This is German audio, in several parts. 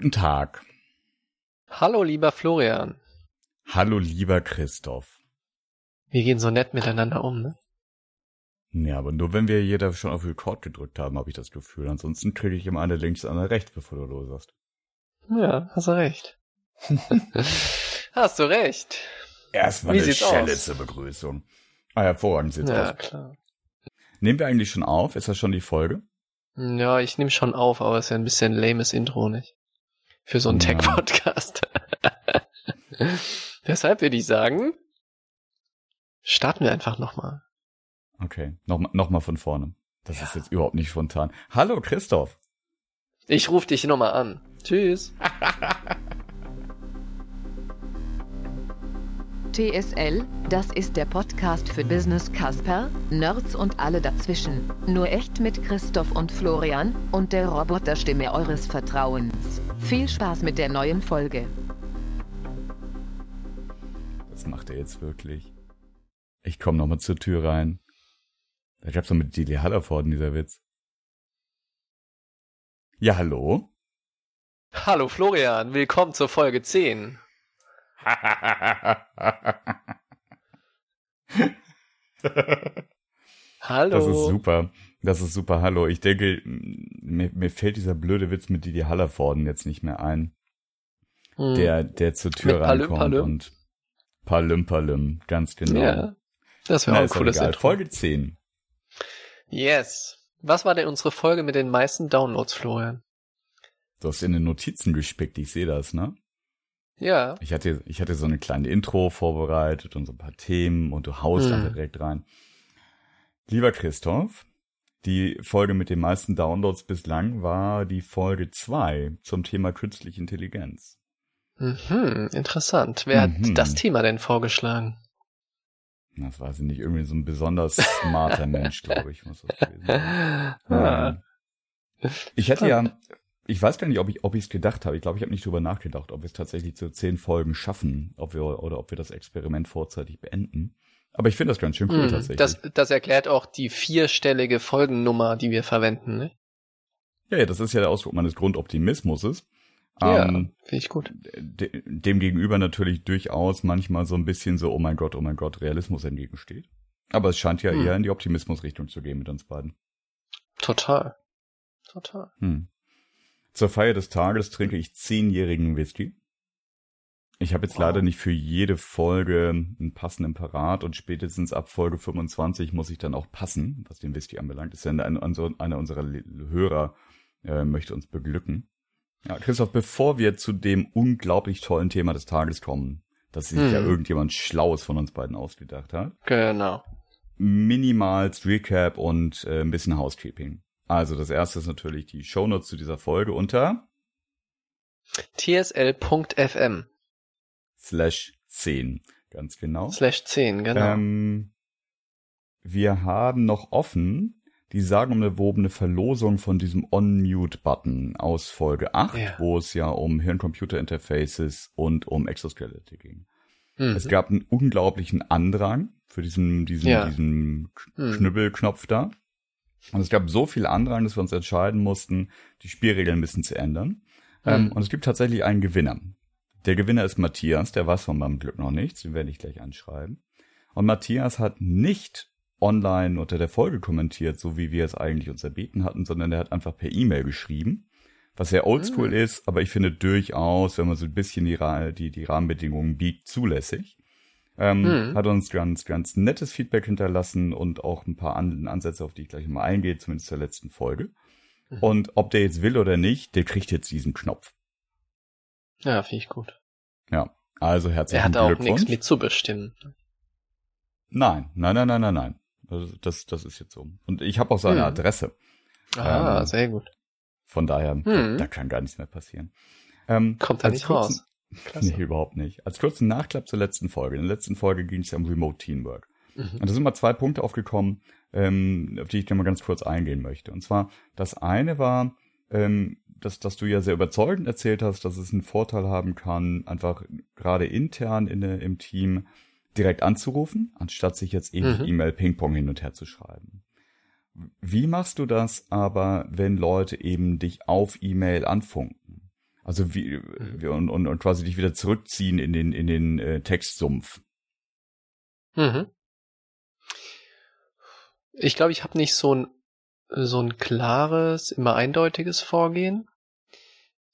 Guten Tag. Hallo, lieber Florian. Hallo, lieber Christoph. Wir gehen so nett miteinander um, ne? Ja, aber nur wenn wir jeder schon auf Record gedrückt haben, habe ich das Gefühl. Ansonsten kriege ich immer eine links, eine rechts, bevor du los hast. Ja, hast du recht. hast du recht. Erstmal Wie eine Schelle aus? zur Begrüßung. Ah, hervorragend sieht's Ja, aus. klar. Nehmen wir eigentlich schon auf? Ist das schon die Folge? Ja, ich nehme schon auf, aber es ist ja ein bisschen lames Intro, nicht? Für so einen Ja. Tech-Podcast. Deshalb würde ich sagen, starten wir einfach nochmal. Okay, nochmal noch mal von vorne. Das Ja. ist jetzt überhaupt nicht spontan. Hallo, Christoph. Ich rufe dich nochmal an. Tschüss. TSL, das ist der Podcast für Business Casper, Nerds und alle dazwischen. Nur echt mit Christoph und Florian und der Roboterstimme eures Vertrauens. Viel Spaß mit der neuen Folge. Das macht er jetzt wirklich. Ich komme nochmal zur Tür rein. Da gab's doch mit Dili Hallerforden, dieser Witz. Ja, hallo? Hallo Florian, willkommen zur Folge 10. Hallo. Das ist super. Das ist super. Hallo. Ich denke, mir, mir fällt dieser blöde Witz mit Didi Hallervorden jetzt nicht mehr ein. Hm. Der, der zur Tür Mit Palüm, reinkommt Palüm? und Palüm Palüm, ganz genau. Ja, das wäre auch ein cooles egal. Intro. Folge 10. Yes. Was war denn unsere Folge mit den meisten Downloads, Florian? Du hast in den Notizen gespickt, ich sehe das, ne? Ja. Ich hatte, ich hatte so eine kleine Intro vorbereitet und so ein paar Themen und du haust Hm. einfach direkt rein. Lieber Christoph, die Folge mit den meisten Downloads bislang war die Folge 2 zum Thema künstliche Intelligenz. Mhm, interessant. Wer Mhm. hat das Thema denn vorgeschlagen? Das weiß ich nicht, irgendwie so ein besonders smarter Mensch, glaube ich, muss das gewesen sein. Ah, Ähm, Ich hätte ja, ich weiß gar nicht, ob ich ob ich es gedacht habe. Ich glaube, ich habe nicht drüber nachgedacht, ob wir es tatsächlich zu zehn Folgen schaffen, ob wir oder ob wir das Experiment vorzeitig beenden. Aber ich finde das ganz schön cool hm, tatsächlich. das, das erklärt auch die vierstellige Folgennummer, die wir verwenden, ne? ja, ja, das ist ja der Ausdruck meines Grundoptimismus. Ja, Ähm, finde ich gut. de dem gegenüber natürlich durchaus manchmal so ein bisschen so, oh mein Gott, oh mein Gott, Realismus entgegensteht. Aber es scheint ja Hm. eher in die Optimismusrichtung zu gehen mit uns beiden. Total. Total. Hm. Zur Feier des Tages trinke ich zehnjährigen Whisky. Ich habe jetzt Wow. leider nicht für jede Folge einen passenden parat und spätestens ab Folge 25 muss ich dann auch passen, was den Whisky anbelangt. Das ist ja eine, eine, einer unserer Hörer äh, möchte uns beglücken. Ja, Christoph, bevor wir zu dem unglaublich tollen Thema des Tages kommen, das sich Hm. ja irgendjemand Schlaues von uns beiden ausgedacht hat, Genau. minimals Recap und äh, ein bisschen Housekeeping. Also das erste ist natürlich die Shownotes zu dieser Folge unter tsl.fm slash 10. Ganz genau. slash 10, genau. Ähm, wir haben noch offen die sagenumwobene Verlosung von diesem On-Mute-Button aus Folge 8, Ja. wo es ja um Hirn-Computer-Interfaces und um Exoskelette ging. Mhm. Es gab einen unglaublichen Andrang für diesen, diesen, Ja. diesen K- Hm. Knüppelknopf da. Und es gab so viel Andrang, dass wir uns entscheiden mussten, die Spielregeln ein bisschen zu ändern. Ähm, Hm. und es gibt tatsächlich einen Gewinner. Der Gewinner ist Matthias, der weiß von meinem Glück noch nichts, den werde ich gleich anschreiben. Und Matthias hat nicht online unter der Folge kommentiert, so wie wir es eigentlich uns erbeten hatten, sondern er hat einfach per E-Mail geschrieben, was sehr oldschool Hm. ist, aber ich finde durchaus, wenn man so ein bisschen die, die, die Rahmenbedingungen biegt, zulässig. Ähm, Hm. Hat uns ganz, ganz nettes Feedback hinterlassen und auch ein paar An Ansätze, auf die ich gleich mal eingehe, zumindest zur letzten Folge. Mhm. Und ob der jetzt will oder nicht, der kriegt jetzt diesen Knopf. Ja, finde ich gut. Ja, also herzlichen Er hat auch Glückwunsch. nichts mitzubestimmen. Nein, nein, nein, nein, nein, nein. Also das, das ist jetzt so. Und ich habe auch seine Hm. Adresse. Ah, Ähm, sehr gut. Von daher, Hm. da kann gar nichts mehr passieren. Ähm, Kommt da nicht kurzen- raus. Klasse. Nee, überhaupt nicht. Als kurzen Nachklapp zur letzten Folge. In der letzten Folge ging es ja um Remote Teamwork. Mhm. Und da sind mal zwei Punkte aufgekommen, ähm, auf die ich gerne mal ganz kurz eingehen möchte. Und zwar, das eine war, ähm, dass, dass du ja sehr überzeugend erzählt hast, dass es einen Vorteil haben kann, einfach gerade intern in der, im Team direkt anzurufen, anstatt sich jetzt ewig Mhm. E-Mail-Ping-Pong hin und her zu schreiben. Wie machst du das aber, wenn Leute eben dich auf E-Mail anfunken? Also wie, wie und, und, und quasi dich wieder zurückziehen in den in den äh, Textsumpf. Mhm. Ich glaube, ich habe nicht so ein so ein klares, immer eindeutiges Vorgehen.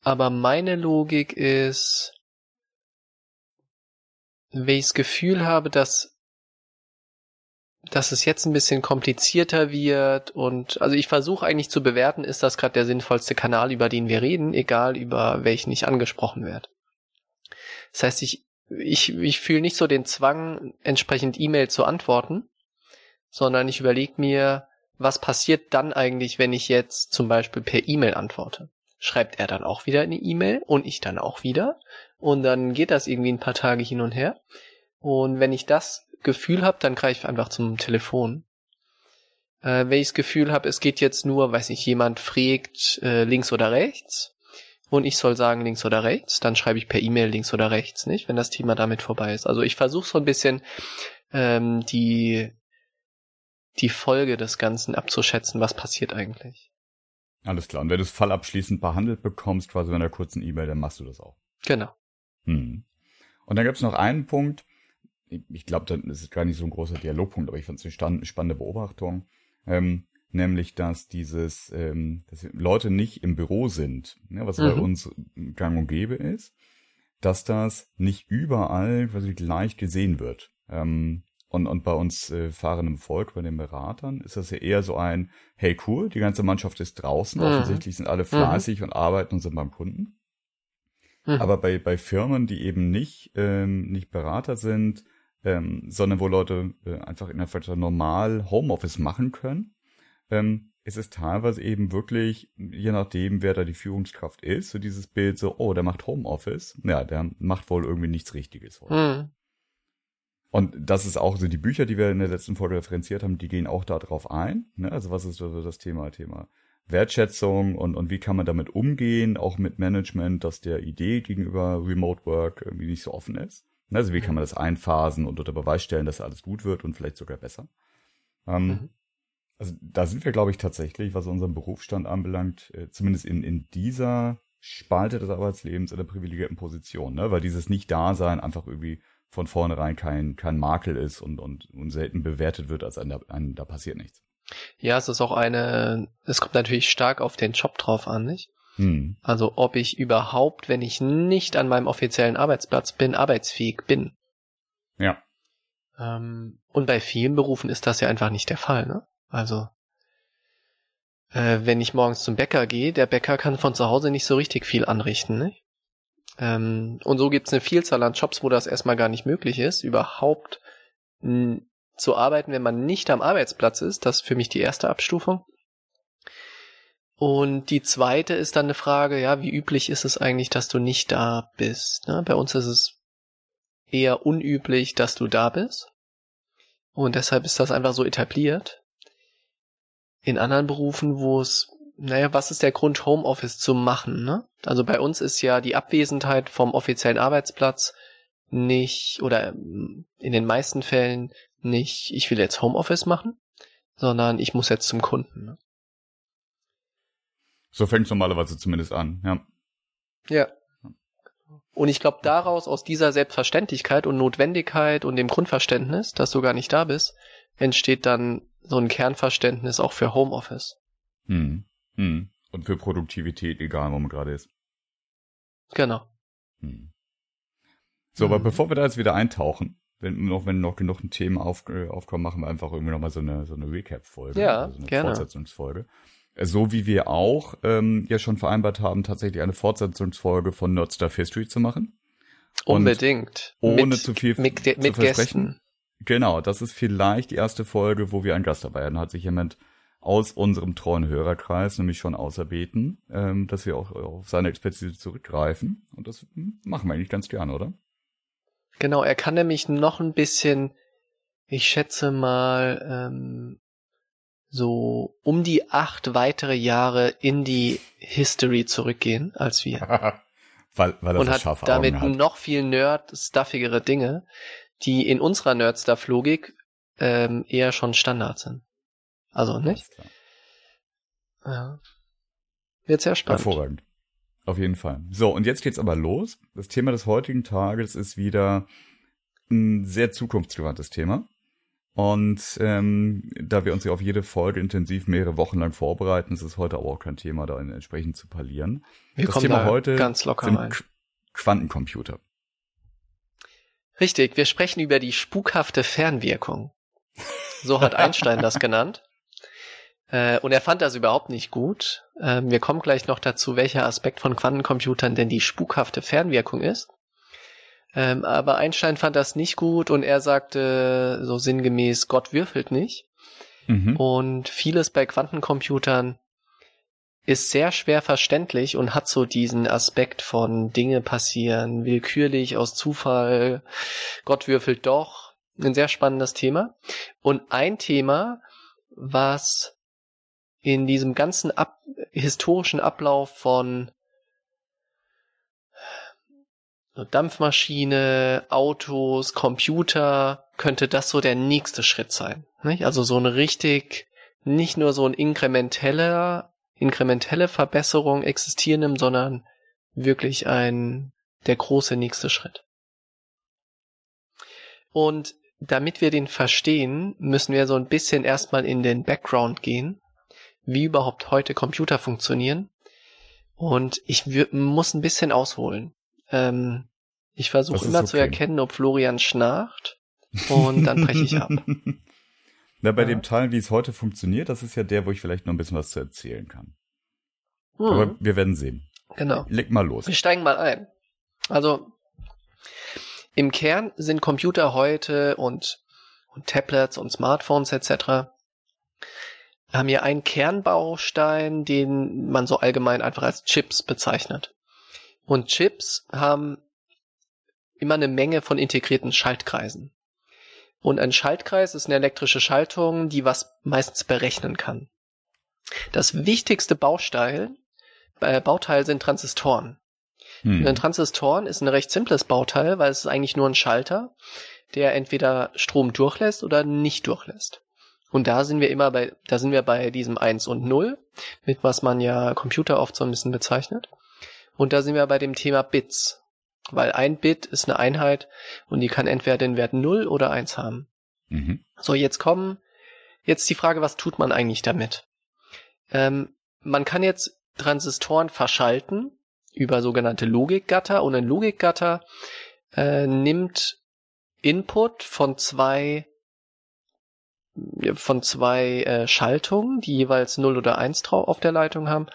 Aber meine Logik ist, wenn ich das Gefühl habe, dass dass es jetzt ein bisschen komplizierter wird und also ich versuche eigentlich zu bewerten, ist das gerade der sinnvollste Kanal, über den wir reden, egal über welchen ich angesprochen werde. Das heißt, ich ich, ich fühle nicht so den Zwang, entsprechend E-Mail zu antworten, sondern ich überlege mir, was passiert dann eigentlich, wenn ich jetzt zum Beispiel per E-Mail antworte? Schreibt er dann auch wieder eine E-Mail und ich dann auch wieder? Und dann geht das irgendwie ein paar Tage hin und her. Und wenn ich das Gefühl habe, dann greife ich einfach zum Telefon. Äh, wenn ich das Gefühl habe, es geht jetzt nur, weiß nicht, jemand fragt äh, links oder rechts und ich soll sagen links oder rechts, dann schreibe ich per E-Mail links oder rechts, nicht? Wenn das Thema damit vorbei ist. Also ich versuche so ein bisschen ähm, die die Folge des Ganzen abzuschätzen, was passiert eigentlich. Alles klar. Und wenn du es fallabschließend behandelt bekommst, quasi in einer kurzen E-Mail, dann machst du das auch. Genau. Hm. Und dann gibt es noch einen Punkt, ich glaube, das ist gar nicht so ein großer Dialogpunkt, aber ich fand es eine spannende Beobachtung, ähm, nämlich, dass dieses, ähm, dass Leute nicht im Büro sind, ne, was mhm. bei uns gang und gäbe ist, dass das nicht überall quasi gleich gesehen wird. Ähm, und, und bei uns äh, fahrendem Volk, bei den Beratern, ist das ja eher so ein, hey cool, die ganze Mannschaft ist draußen, mhm. offensichtlich sind alle mhm. fleißig mhm. und arbeiten und sind beim Kunden. Mhm. Aber bei, bei Firmen, die eben nicht, ähm, nicht Berater sind, ähm, sondern wo Leute äh, einfach in der Freizeit normal Homeoffice machen können, ähm, ist es teilweise eben wirklich, je nachdem, wer da die Führungskraft ist, so dieses Bild so, oh, der macht Homeoffice. Ja, der macht wohl irgendwie nichts Richtiges. Mhm. Und das ist auch so die Bücher, die wir in der letzten Folge referenziert haben, die gehen auch darauf ein. Ne? Also was ist das Thema, Thema Wertschätzung und, und wie kann man damit umgehen, auch mit Management, dass der Idee gegenüber Remote Work irgendwie nicht so offen ist. Ne? Also wie kann man das einphasen und unter Beweis stellen, dass alles gut wird und vielleicht sogar besser. Ähm, mhm. Also da sind wir, glaube ich, tatsächlich, was unseren Berufsstand anbelangt, äh, zumindest in, in dieser Spalte des Arbeitslebens in der privilegierten Position, ne? weil dieses Nicht-Dasein einfach irgendwie von vornherein kein, kein Makel ist und, und, und selten bewertet wird, als ein, ein, da passiert nichts. Ja, es ist auch eine, es kommt natürlich stark auf den Job drauf an, nicht? Hm. Also ob ich überhaupt, wenn ich nicht an meinem offiziellen Arbeitsplatz bin, arbeitsfähig bin. Ja. Ähm, und bei vielen Berufen ist das ja einfach nicht der Fall, ne? Also äh, wenn ich morgens zum Bäcker gehe, der Bäcker kann von zu Hause nicht so richtig viel anrichten, nicht? Ähm, und so gibt es eine Vielzahl an Jobs, wo das erstmal gar nicht möglich ist, überhaupt zu arbeiten, wenn man nicht am Arbeitsplatz ist. Das ist für mich die erste Abstufung. Und die zweite ist dann eine Frage, ja, wie üblich ist es eigentlich, dass du nicht da bist? Ne? Bei uns ist es eher unüblich, dass du da bist. Und deshalb ist das einfach so etabliert. In anderen Berufen, wo es naja, was ist der Grund, Homeoffice zu machen? Ne? Also bei uns ist ja die Abwesenheit vom offiziellen Arbeitsplatz nicht, oder ähm, in den meisten Fällen nicht, ich will jetzt Homeoffice machen, sondern ich muss jetzt zum Kunden. Ne? So fängt es normalerweise zumindest an, ja. Ja. Und ich glaube, daraus, aus dieser Selbstverständlichkeit und Notwendigkeit und dem Grundverständnis, dass du gar nicht da bist, entsteht dann so ein Kernverständnis auch für Homeoffice. Hm. Hm. Und für Produktivität, egal wo man gerade ist. Genau. Hm. So, aber hm. bevor wir da jetzt wieder eintauchen, wenn noch, wenn noch genug Themen auf, äh, aufkommen, machen wir einfach irgendwie nochmal so eine, so eine Recap-Folge. Ja, also eine gerne. Fortsetzungsfolge. Äh, so wie wir auch ähm, ja schon vereinbart haben, tatsächlich eine Fortsetzungsfolge von Nerd Stuff History zu machen. Unbedingt. Und ohne mit, zu viel mit, zu mit versprechen. Gästen. Genau, das ist vielleicht die erste Folge, wo wir einen Gast dabei haben. Hat sich jemand aus unserem treuen Hörerkreis nämlich schon auserbeten, ähm, dass wir auch auf seine Expertise zurückgreifen. Und das machen wir eigentlich ganz gerne, oder? Genau, er kann nämlich noch ein bisschen, ich schätze mal, ähm, so um die acht weitere Jahre in die History zurückgehen als wir. weil, weil er Und so hat damit hat. noch viel nerd-stuffigere Dinge, die in unserer Nerd-Stuff-Logik ähm, eher schon Standard sind. Also, nicht? Ja. Wird sehr spannend. Hervorragend. Auf jeden Fall. So, und jetzt geht's aber los. Das Thema des heutigen Tages ist wieder ein sehr zukunftsgewandtes Thema. Und ähm, da wir uns ja auf jede Folge intensiv mehrere Wochen lang vorbereiten, ist es heute aber auch kein Thema, da entsprechend zu parlieren. Wir das kommen Thema da heute ganz locker sind rein. Qu Quantencomputer. Richtig, wir sprechen über die spukhafte Fernwirkung. So hat Einstein das genannt. Äh, und er fand das überhaupt nicht gut. Ähm, wir kommen gleich noch dazu, welcher Aspekt von Quantencomputern denn die spukhafte Fernwirkung ist. Ähm, aber Einstein fand das nicht gut und er sagte so sinngemäß, Gott würfelt nicht. Mhm. Und vieles bei Quantencomputern ist sehr schwer verständlich und hat so diesen Aspekt von Dinge passieren, willkürlich aus Zufall, Gott würfelt doch. Ein sehr spannendes Thema. Und ein Thema, was in diesem ganzen Ab historischen Ablauf von Dampfmaschine, Autos, Computer, könnte das so der nächste Schritt sein. Nicht? Also so ein richtig, nicht nur so ein inkrementeller, inkrementelle Verbesserung existierendem, sondern wirklich ein, der große nächste Schritt. Und damit wir den verstehen, müssen wir so ein bisschen erstmal in den Background gehen, wie überhaupt heute Computer funktionieren. Und ich muss ein bisschen ausholen. Ähm, ich versuche immer zu okay. erkennen, ob Florian schnarcht. Und dann breche ich ab. Na, bei Ja. dem Teil, wie es heute funktioniert, das ist ja der, wo ich vielleicht noch ein bisschen was zu erzählen kann. Hm, Aber wir werden sehen. genau. Leg mal los. Wir steigen mal ein. Also im Kern sind Computer heute und, und Tablets und Smartphones etc. haben ja einen Kernbaustein, den man so allgemein einfach als Chips bezeichnet. Und Chips haben immer eine Menge von integrierten Schaltkreisen. Und ein Schaltkreis ist eine elektrische Schaltung, die was meistens berechnen kann. Das wichtigste Bausteil, äh, Bauteil sind Transistoren. Hm. Ein Transistoren ist ein recht simples Bauteil, weil es ist eigentlich nur ein Schalter, der entweder Strom durchlässt oder nicht durchlässt. Und da sind wir immer bei, da sind wir bei diesem 1 und 0, mit was man ja Computer oft so ein bisschen bezeichnet. Und da sind wir bei dem Thema Bits. Weil ein Bit ist eine Einheit und die kann entweder den Wert 0 oder 1 haben. Mhm. So, jetzt kommen, jetzt die Frage, was tut man eigentlich damit? Ähm, man kann jetzt Transistoren verschalten über sogenannte Logikgatter und ein Logikgatter äh, nimmt Input von zwei von zwei äh, Schaltungen, die jeweils 0 oder 1 drauf auf der Leitung haben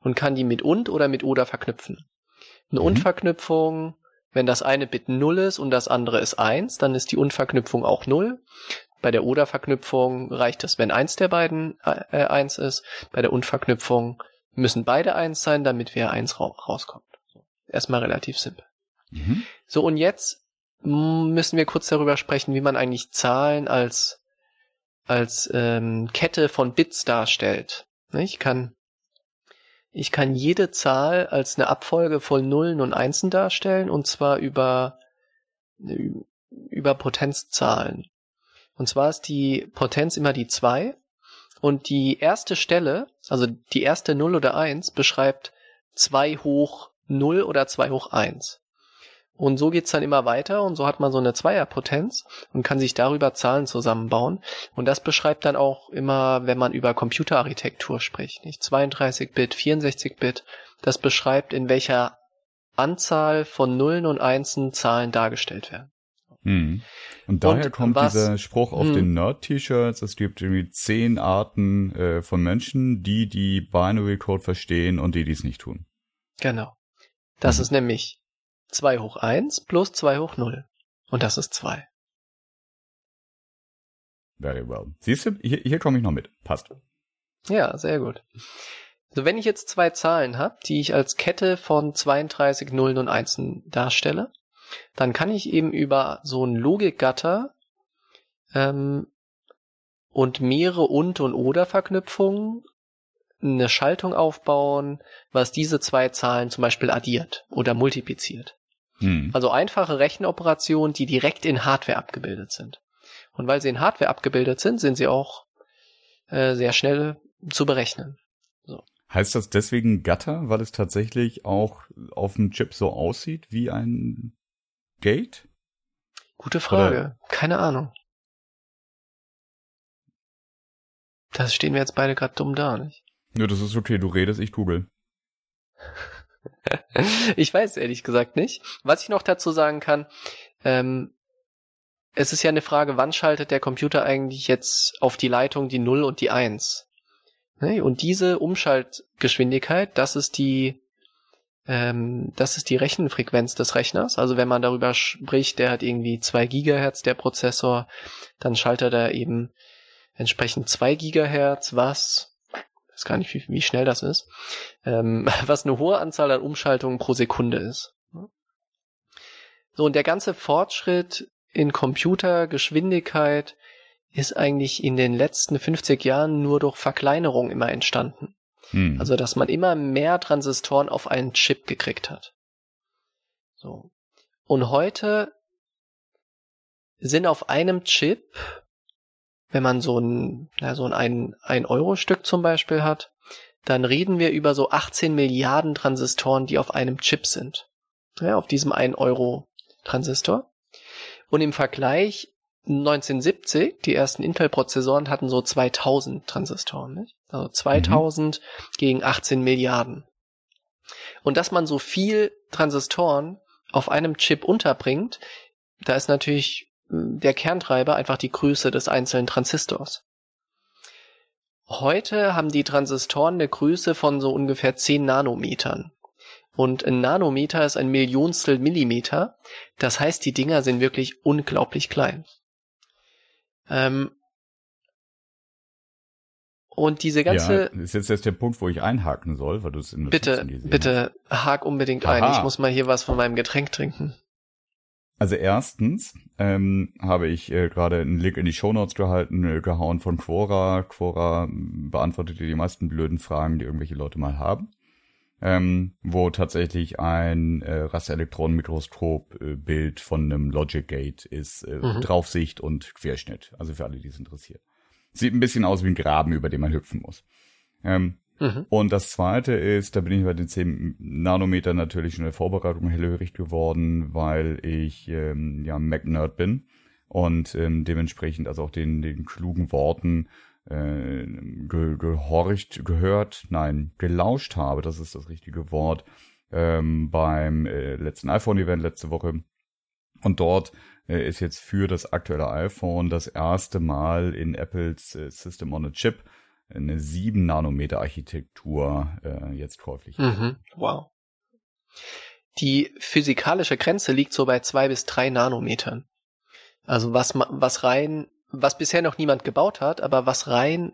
und kann die mit und oder mit oder verknüpfen. Eine Mhm. Und-Verknüpfung, wenn das eine Bit 0 ist und das andere ist 1, dann ist die Und-Verknüpfung auch 0. Bei der Oder-Verknüpfung reicht es, wenn eins der beiden äh, 1 ist. Bei der Und-Verknüpfung müssen beide 1 sein, damit wir 1 ra rauskommt. So. Erstmal relativ simpel. Mhm. So, und jetzt müssen wir kurz darüber sprechen, wie man eigentlich Zahlen als, als ähm, Kette von Bits darstellt. Ich kann, ich kann jede Zahl als eine Abfolge von Nullen und Einsen darstellen, und zwar über, über Potenzzahlen. Und zwar ist die Potenz immer die 2 und die erste Stelle, also die erste 0 oder 1, beschreibt 2 hoch 0 oder 2 hoch 1. Und so geht's dann immer weiter und so hat man so eine Zweierpotenz und kann sich darüber Zahlen zusammenbauen. Und das beschreibt dann auch immer, wenn man über Computerarchitektur spricht, nicht 32-Bit, 64-Bit. Das beschreibt, in welcher Anzahl von Nullen und Einsen Zahlen dargestellt werden. Mhm. Und daher Und kommt was- dieser Spruch auf Hm. den Nerd-T-Shirts, es gibt irgendwie zehn Arten äh, von Menschen, die die Binary Code verstehen und die dies nicht tun. Genau. Das Mhm. ist nämlich 2 hoch 1 plus 2 hoch 0. Und das ist 2. Very well. Siehst du, hier, hier komme ich noch mit. Passt. Ja, sehr gut. So, wenn ich jetzt zwei Zahlen habe, die ich als Kette von 32 Nullen und Einsen darstelle, dann kann ich eben über so ein Logikgatter ähm, und mehrere und und oder Verknüpfungen eine Schaltung aufbauen, was diese zwei Zahlen zum Beispiel addiert oder multipliziert. Hm. Also einfache Rechenoperationen, die direkt in Hardware abgebildet sind. Und weil sie in Hardware abgebildet sind, sind sie auch äh, sehr schnell zu berechnen. Heißt das deswegen Gatter, weil es tatsächlich auch auf dem Chip so aussieht wie ein Gate? Gute Frage. Oder? Keine Ahnung. Das stehen wir jetzt beide gerade dumm da, nicht? Ja, das ist okay. Du redest, ich google. ich weiß ehrlich gesagt nicht. Was ich noch dazu sagen kann, ähm, es ist ja eine Frage, wann schaltet der Computer eigentlich jetzt auf die Leitung die 0 und die 1? Ne? Und diese Umschaltgeschwindigkeit, das ist die, ähm, das ist die Rechenfrequenz des Rechners. Also wenn man darüber spricht, der hat irgendwie 2 Gigahertz, der Prozessor, dann schaltet er eben entsprechend 2 Gigahertz, was weiß gar nicht, wie, wie schnell das ist, ähm, was eine hohe Anzahl an Umschaltungen pro Sekunde ist. So, und der ganze Fortschritt in Computergeschwindigkeit ist eigentlich in den letzten 50 Jahren nur durch Verkleinerung immer entstanden. Hm. Also, dass man immer mehr Transistoren auf einen Chip gekriegt hat. So. Und heute sind auf einem Chip wenn man so ein, ja, so ein 1-Euro-Stück zum Beispiel hat, dann reden wir über so 18 Milliarden Transistoren, die auf einem Chip sind. Ja, auf diesem 1-Euro-Transistor. Und im Vergleich 1970, die ersten Intel-Prozessoren hatten so 2000 Transistoren, nicht? Also 2000 mhm. gegen 18 Milliarden. Und dass man so viel Transistoren auf einem Chip unterbringt, da ist natürlich der Kerntreiber einfach die Größe des einzelnen Transistors. Heute haben die Transistoren eine Größe von so ungefähr 10 Nanometern. Und ein Nanometer ist ein Millionstel Millimeter. Das heißt, die Dinger sind wirklich unglaublich klein. Ähm und diese ganze. Ja, ist jetzt, jetzt der Punkt, wo ich einhaken soll, weil du es in Bitte, bitte, hak unbedingt Aha. ein. Ich muss mal hier was von meinem Getränk trinken. Also erstens ähm, habe ich äh, gerade einen Link in die Shownotes gehalten, äh, gehauen von Quora. Quora beantwortet die meisten blöden Fragen, die irgendwelche Leute mal haben. Ähm, wo tatsächlich ein äh, Rasterelektronenmikroskop-Bild äh, von einem Logic Gate ist, äh, mhm. Draufsicht und Querschnitt. Also für alle, die es interessiert. Sieht ein bisschen aus wie ein Graben, über den man hüpfen muss. Ähm, Mhm. Und das zweite ist, da bin ich bei den 10 Nanometer natürlich in der Vorbereitung hellhörig geworden, weil ich ähm, ja Mac-Nerd bin und ähm, dementsprechend also auch den, den klugen Worten äh, ge gehorcht, gehört, nein, gelauscht habe, das ist das richtige Wort, ähm, beim äh, letzten iPhone-Event letzte Woche. Und dort äh, ist jetzt für das aktuelle iPhone das erste Mal in Apples äh, System on a Chip eine 7 Nanometer Architektur äh, jetzt käuflich. Mhm. Wow. Die physikalische Grenze liegt so bei zwei bis drei Nanometern. Also was was rein, was bisher noch niemand gebaut hat, aber was rein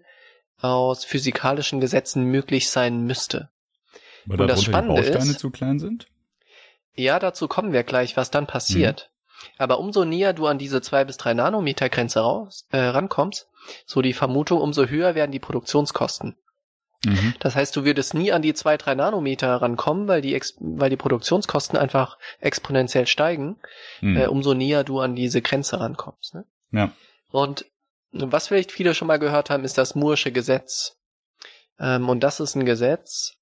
aus physikalischen Gesetzen möglich sein müsste. Weil Und das Spannende die Bausteine ist, zu klein sind? Ja, dazu kommen wir gleich, was dann passiert. Aber umso näher du an diese zwei bis drei Nanometer Grenze raus, äh, rankommst, so die Vermutung, umso höher werden die Produktionskosten. Mhm. Das heißt, du würdest nie an die zwei, drei Nanometer rankommen, weil die, weil die Produktionskosten einfach exponentiell steigen, mhm. äh, umso näher du an diese Grenze rankommst. Ne? Ja. Und was vielleicht viele schon mal gehört haben, ist das Moore'sche Gesetz. Ähm, und das ist ein Gesetz,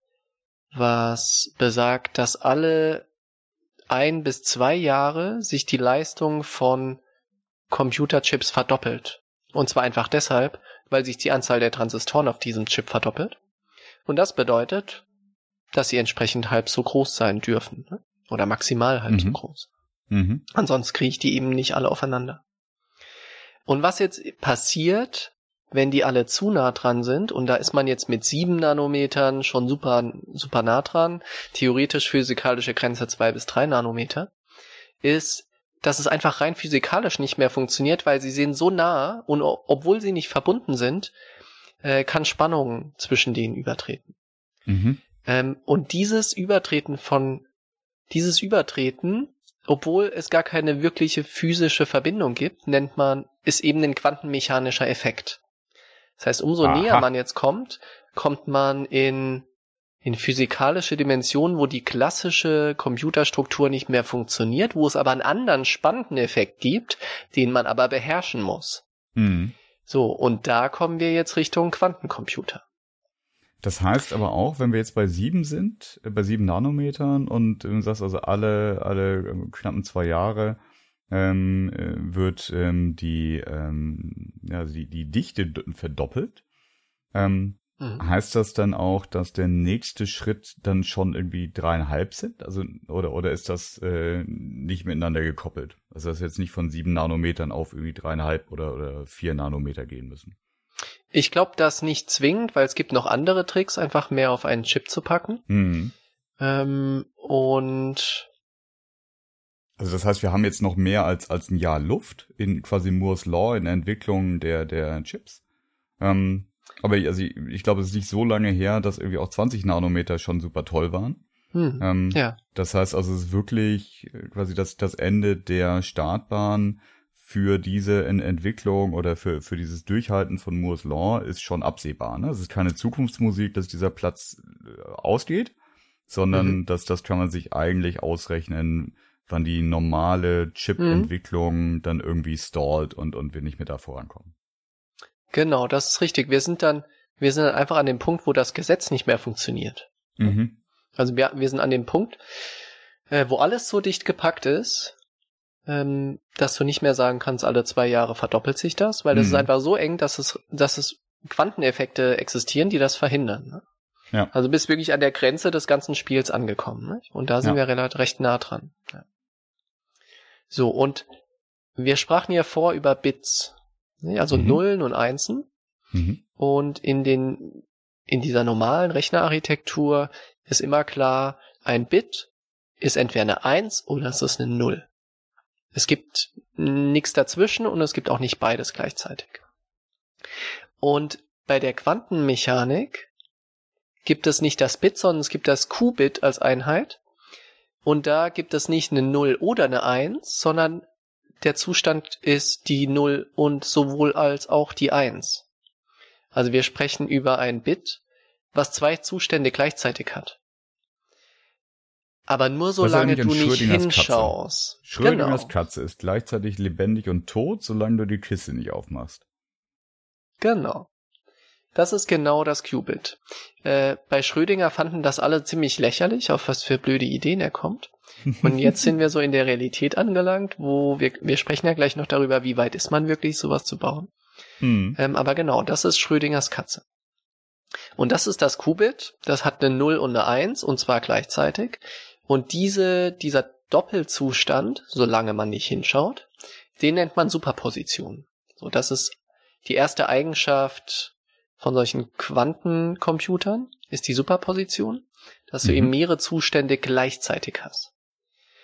was besagt, dass alle ein bis zwei Jahre sich die Leistung von Computerchips verdoppelt. Und zwar einfach deshalb, weil sich die Anzahl der Transistoren auf diesem Chip verdoppelt. Und das bedeutet, dass sie entsprechend halb so groß sein dürfen. Ne? Oder maximal halb mhm. so groß. Mhm. Ansonsten kriege ich die eben nicht alle aufeinander. Und was jetzt passiert, wenn die alle zu nah dran sind, und da ist man jetzt mit sieben Nanometern schon super, super nah dran, theoretisch physikalische Grenze zwei bis drei Nanometer, ist, dass es einfach rein physikalisch nicht mehr funktioniert, weil sie sind so nah und obwohl sie nicht verbunden sind, äh, kann Spannung zwischen denen übertreten. Mhm. Ähm, und dieses Übertreten von, dieses Übertreten, obwohl es gar keine wirkliche physische Verbindung gibt, nennt man, ist eben ein quantenmechanischer Effekt. Das heißt, umso Aha. näher man jetzt kommt, kommt man in in physikalische Dimensionen, wo die klassische Computerstruktur nicht mehr funktioniert, wo es aber einen anderen spannenden Effekt gibt, den man aber beherrschen muss. Mhm. So, und da kommen wir jetzt Richtung Quantencomputer. Das heißt aber auch, wenn wir jetzt bei sieben sind, äh, bei sieben Nanometern und du sagst also alle, alle ähm, knappen zwei Jahre ähm, äh, wird ähm, die, ähm, ja, die, die Dichte verdoppelt. Ähm, mhm. Heißt das dann auch, dass der nächste Schritt dann schon irgendwie dreieinhalb sind? Also, oder, oder ist das äh, nicht miteinander gekoppelt? Also, dass jetzt nicht von sieben Nanometern auf irgendwie dreieinhalb oder, oder vier Nanometer gehen müssen? Ich glaube das nicht zwingend, weil es gibt noch andere Tricks, einfach mehr auf einen Chip zu packen. Mhm. Ähm, und also das heißt, wir haben jetzt noch mehr als als ein Jahr Luft in quasi Moore's Law in der Entwicklung der der Chips. Ähm, aber also ich, ich glaube, es ist nicht so lange her, dass irgendwie auch 20 Nanometer schon super toll waren. Hm, ähm, ja. Das heißt also, es ist wirklich quasi das, das Ende der Startbahn für diese Entwicklung oder für, für dieses Durchhalten von Moore's Law ist schon absehbar. Ne? Es ist keine Zukunftsmusik, dass dieser Platz äh, ausgeht, sondern mhm. dass das kann man sich eigentlich ausrechnen, wann die normale Chip-Entwicklung mhm. dann irgendwie stallt und, und wir nicht mehr da vorankommen. Genau, das ist richtig. Wir sind dann, wir sind dann einfach an dem Punkt, wo das Gesetz nicht mehr funktioniert. Mhm. Also wir, wir sind an dem Punkt, äh, wo alles so dicht gepackt ist, ähm, dass du nicht mehr sagen kannst, alle zwei Jahre verdoppelt sich das, weil das mhm. ist einfach so eng, dass es, dass es Quanteneffekte existieren, die das verhindern. Ne? Ja. Also bist wirklich an der Grenze des ganzen Spiels angekommen. Ne? Und da sind ja. wir relativ recht nah dran. Ja. So, und wir sprachen ja vor über Bits. Ne? Also mhm. Nullen und Einsen. Mhm. Und in den, in dieser normalen Rechnerarchitektur ist immer klar, ein Bit ist entweder eine Eins oder es ist eine Null. Es gibt nichts dazwischen und es gibt auch nicht beides gleichzeitig. Und bei der Quantenmechanik gibt es nicht das Bit, sondern es gibt das Qubit als Einheit. Und da gibt es nicht eine 0 oder eine 1, sondern der Zustand ist die 0 und sowohl als auch die 1. Also wir sprechen über ein Bit, was zwei Zustände gleichzeitig hat. Aber nur solange du nicht hinschaust. Katze. Schrödingers genau. Katze ist gleichzeitig lebendig und tot, solange du die Kiste nicht aufmachst. Genau. Das ist genau das Qubit. Äh, bei Schrödinger fanden das alle ziemlich lächerlich, auf was für blöde Ideen er kommt. Und jetzt sind wir so in der Realität angelangt, wo wir, wir sprechen ja gleich noch darüber, wie weit ist man wirklich, sowas zu bauen. Hm. Ähm, aber genau, das ist Schrödingers Katze. Und das ist das Qubit, das hat eine 0 und eine 1, und zwar gleichzeitig. Und diese, dieser Doppelzustand, solange man nicht hinschaut, den nennt man Superposition. So, das ist die erste Eigenschaft von solchen Quantencomputern, ist die Superposition, dass du mhm. eben mehrere Zustände gleichzeitig hast.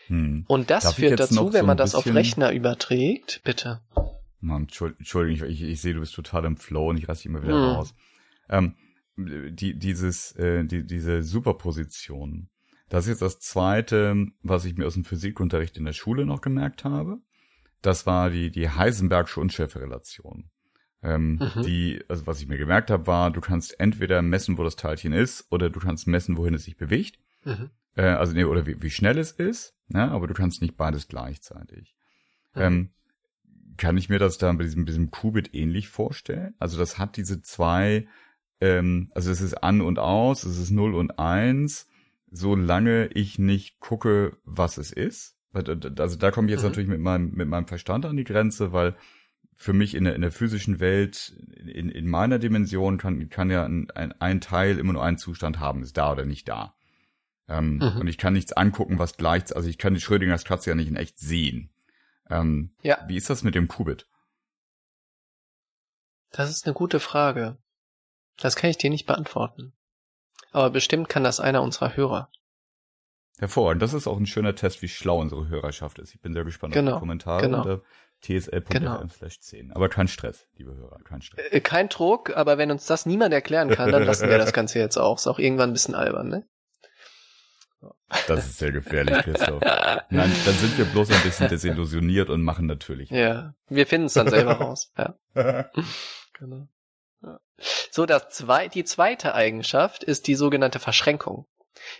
Hm. Und das Darf führt dazu, wenn man das auf Rechner überträgt, bitte. Mann, Entschuldigung, ich, ich sehe, du bist total im Flow und ich reiß dich immer wieder hm. raus. Ähm, die, dieses, äh, die, diese Superposition, das ist jetzt das zweite, was ich mir aus dem Physikunterricht in der Schule noch gemerkt habe. Das war die, die Heisenbergsche Unschärferelation. Ähm, mhm. Die, also was ich mir gemerkt habe, war, du kannst entweder messen, wo das Teilchen ist, oder du kannst messen, wohin es sich bewegt. Mhm. Äh, also nee, oder wie, wie schnell es ist, ne? aber du kannst nicht beides gleichzeitig. Mhm. Ähm, kann ich mir das da bei diesem, diesem Qubit ähnlich vorstellen? Also das hat diese zwei, ähm, also es ist an und aus, es ist 0 und 1 solange ich nicht gucke, was es ist. Also da komme ich jetzt mhm. natürlich mit meinem, mit meinem Verstand an die Grenze, weil für mich in der, in der physischen Welt, in, in meiner Dimension kann, kann ja ein, ein, Teil immer nur einen Zustand haben, ist da oder nicht da. Ähm, mhm. Und ich kann nichts angucken, was gleich, also ich kann die Schrödingers Katze ja nicht in echt sehen. Ähm, ja. Wie ist das mit dem Qubit? Das ist eine gute Frage. Das kann ich dir nicht beantworten. Aber bestimmt kann das einer unserer Hörer. Hervorragend. Das ist auch ein schöner Test, wie schlau unsere Hörerschaft ist. Ich bin sehr gespannt genau, auf die Kommentare genau. unter tsl.fm genau. 10. Aber kein Stress, liebe Hörer, kein Stress. Äh, kein Druck, aber wenn uns das niemand erklären kann, dann lassen wir das Ganze jetzt auch. Ist auch irgendwann ein bisschen albern, ne? Das ist sehr gefährlich, Christoph. Nein, dann sind wir bloß ein bisschen desillusioniert und machen natürlich. Ja, wir finden es dann selber raus. Ja. genau. So, das zwei, die zweite Eigenschaft ist die sogenannte Verschränkung.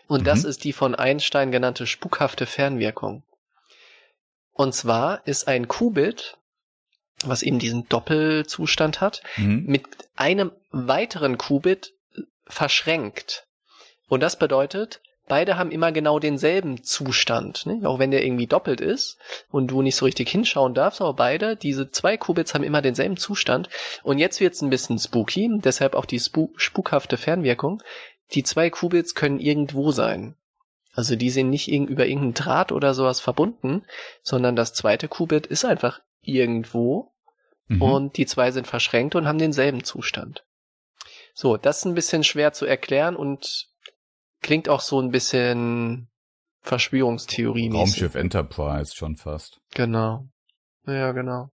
Und mhm. das ist die von Einstein genannte spukhafte Fernwirkung. Und zwar ist ein Qubit, was eben diesen Doppelzustand hat, mhm. mit einem weiteren Qubit verschränkt. Und das bedeutet, beide haben immer genau denselben Zustand, ne? auch wenn der irgendwie doppelt ist und du nicht so richtig hinschauen darfst, aber beide, diese zwei Qubits haben immer denselben Zustand und jetzt wird's ein bisschen spooky, deshalb auch die spuk spukhafte Fernwirkung. Die zwei Qubits können irgendwo sein. Also die sind nicht über irgendeinen Draht oder sowas verbunden, sondern das zweite Qubit ist einfach irgendwo mhm. und die zwei sind verschränkt und haben denselben Zustand. So, das ist ein bisschen schwer zu erklären und klingt auch so ein bisschen Verschwörungstheorie. Raumschiff Enterprise schon fast. Genau. Ja, genau.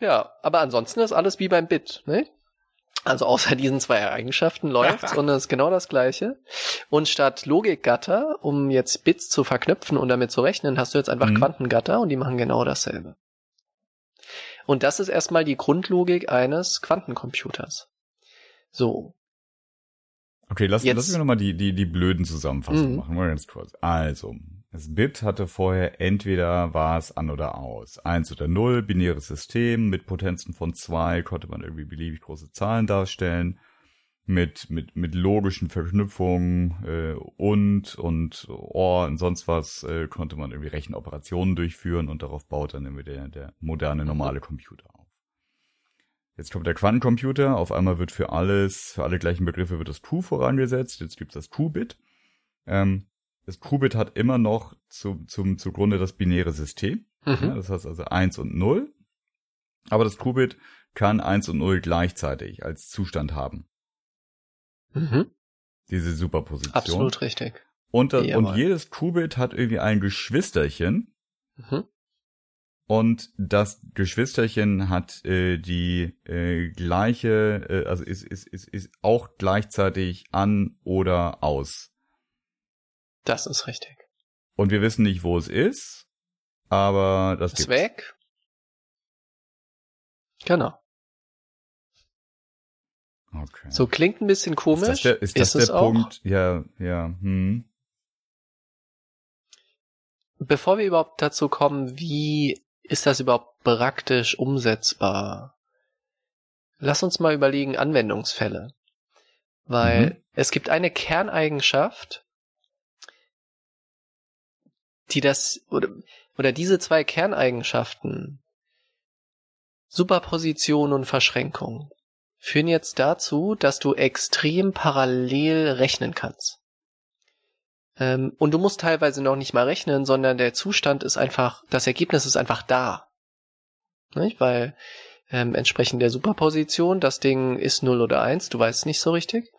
Ja, aber ansonsten ist alles wie beim Bit, ne? Also außer diesen zwei Eigenschaften läuft's und es ist genau das gleiche. Und statt Logikgatter, um jetzt Bits zu verknüpfen und damit zu rechnen, hast du jetzt einfach mhm. Quantengatter und die machen genau dasselbe. Und das ist erstmal die Grundlogik eines Quantencomputers. So. Okay, lass, Jetzt. lass uns nochmal die, die, die blöden Zusammenfassungen mhm. machen. Mal ganz kurz. Also, das Bit hatte vorher entweder war es an oder aus. Eins oder null, binäres System mit Potenzen von zwei, konnte man irgendwie beliebig große Zahlen darstellen. Mit, mit, mit logischen Verknüpfungen äh, und und or und sonst was äh, konnte man irgendwie Rechenoperationen durchführen und darauf baut dann irgendwie der, der moderne normale Computer auf. Jetzt kommt der Quantencomputer, auf einmal wird für alles, für alle gleichen Begriffe wird das Q vorangesetzt, jetzt gibt es das Q-Bit. Ähm, das Qubit hat immer noch zu, zum, zugrunde das binäre System. Mhm. Ja, das heißt also eins und null. Aber das Qubit kann eins und null gleichzeitig als Zustand haben. Mhm. Diese Superposition. Absolut richtig. Und, das, und jedes Qubit hat irgendwie ein Geschwisterchen. Mhm. Und das Geschwisterchen hat äh, die äh, gleiche, äh, also ist, ist, ist, ist auch gleichzeitig an oder aus. Das ist richtig. Und wir wissen nicht, wo es ist, aber das ist weg. Genau. Okay. So klingt ein bisschen komisch. Ist das der, ist das ist der Punkt? Auch? Ja, ja. Hm. Bevor wir überhaupt dazu kommen, wie ist das überhaupt praktisch umsetzbar? Lass uns mal überlegen Anwendungsfälle. Weil mhm. es gibt eine Kerneigenschaft, die das, oder, oder diese zwei Kerneigenschaften, Superposition und Verschränkung, führen jetzt dazu, dass du extrem parallel rechnen kannst. Ähm, und du musst teilweise noch nicht mal rechnen, sondern der Zustand ist einfach, das Ergebnis ist einfach da. Nicht? Weil ähm, entsprechend der Superposition, das Ding ist 0 oder 1, du weißt nicht so richtig.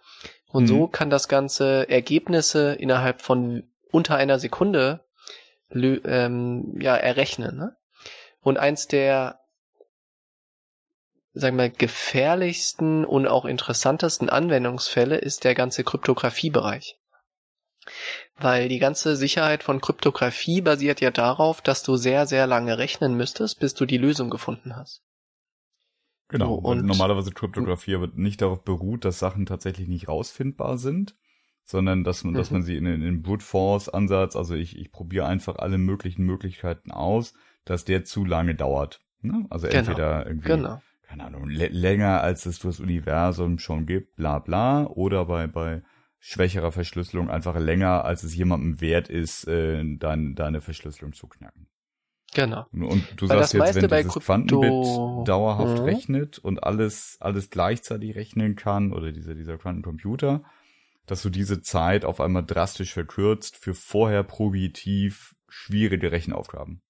Und mhm. so kann das Ganze Ergebnisse innerhalb von unter einer Sekunde ähm, ja, errechnen. Ne? Und eins der sagen wir, gefährlichsten und auch interessantesten Anwendungsfälle ist der ganze Kryptographiebereich. Weil die ganze Sicherheit von Kryptographie basiert ja darauf, dass du sehr, sehr lange rechnen müsstest, bis du die Lösung gefunden hast. Genau, und normalerweise Kryptographie aber nicht darauf beruht, dass Sachen tatsächlich nicht rausfindbar sind, sondern dass man, mhm. dass man sie in, den Brute Force Ansatz, also ich, ich probiere einfach alle möglichen Möglichkeiten aus, dass der zu lange dauert. Ne? Also genau. entweder irgendwie, genau. keine Ahnung, länger als es das Universum schon gibt, bla bla, oder bei, bei schwächerer Verschlüsselung einfach länger, als es jemandem wert ist, äh, dein, deine Verschlüsselung zu knacken. Genau. Und du Weil sagst jetzt, wenn dieses Quantenbit dauerhaft mhm. rechnet und alles, alles gleichzeitig rechnen kann, oder dieser, dieser Quantencomputer, dass du diese Zeit auf einmal drastisch verkürzt für vorher prohibitiv schwierige Rechenaufgaben.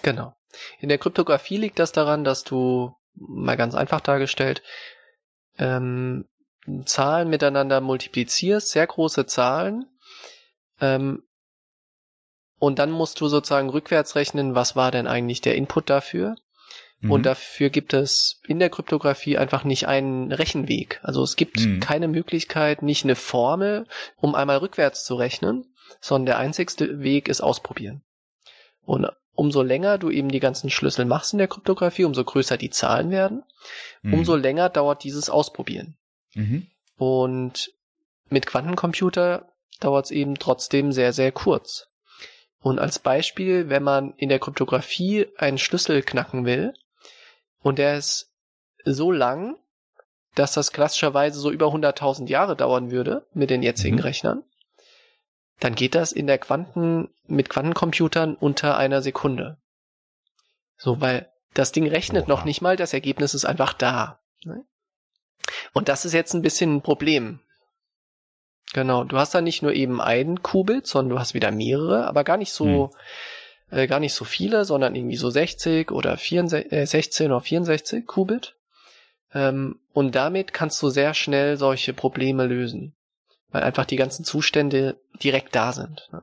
Genau. In der Kryptographie liegt das daran, dass du, mal ganz einfach dargestellt, ähm, Zahlen miteinander multiplizierst, sehr große Zahlen, ähm, und dann musst du sozusagen rückwärts rechnen, was war denn eigentlich der Input dafür? Mhm. Und dafür gibt es in der Kryptographie einfach nicht einen Rechenweg. Also es gibt mhm. keine Möglichkeit, nicht eine Formel, um einmal rückwärts zu rechnen, sondern der einzigste Weg ist ausprobieren. Und umso länger du eben die ganzen Schlüssel machst in der Kryptographie, umso größer die Zahlen werden, mhm. umso länger dauert dieses Ausprobieren. Mhm. Und mit Quantencomputer dauert es eben trotzdem sehr, sehr kurz. Und als Beispiel, wenn man in der Kryptographie einen Schlüssel knacken will und der ist so lang, dass das klassischerweise so über 100.000 Jahre dauern würde mit den jetzigen mhm. Rechnern, dann geht das in der Quanten, mit Quantencomputern unter einer Sekunde. So, weil das Ding rechnet Oha. noch nicht mal, das Ergebnis ist einfach da. Ne? Und das ist jetzt ein bisschen ein Problem. Genau, du hast da nicht nur eben einen Qubit, sondern du hast wieder mehrere, aber gar nicht so, hm. Äh, gar nicht so viele, sondern irgendwie so 60 oder 64, äh, 16 oder 64 Qubit. Ähm, und damit kannst du sehr schnell solche Probleme lösen, weil einfach die ganzen Zustände direkt da sind. Ne?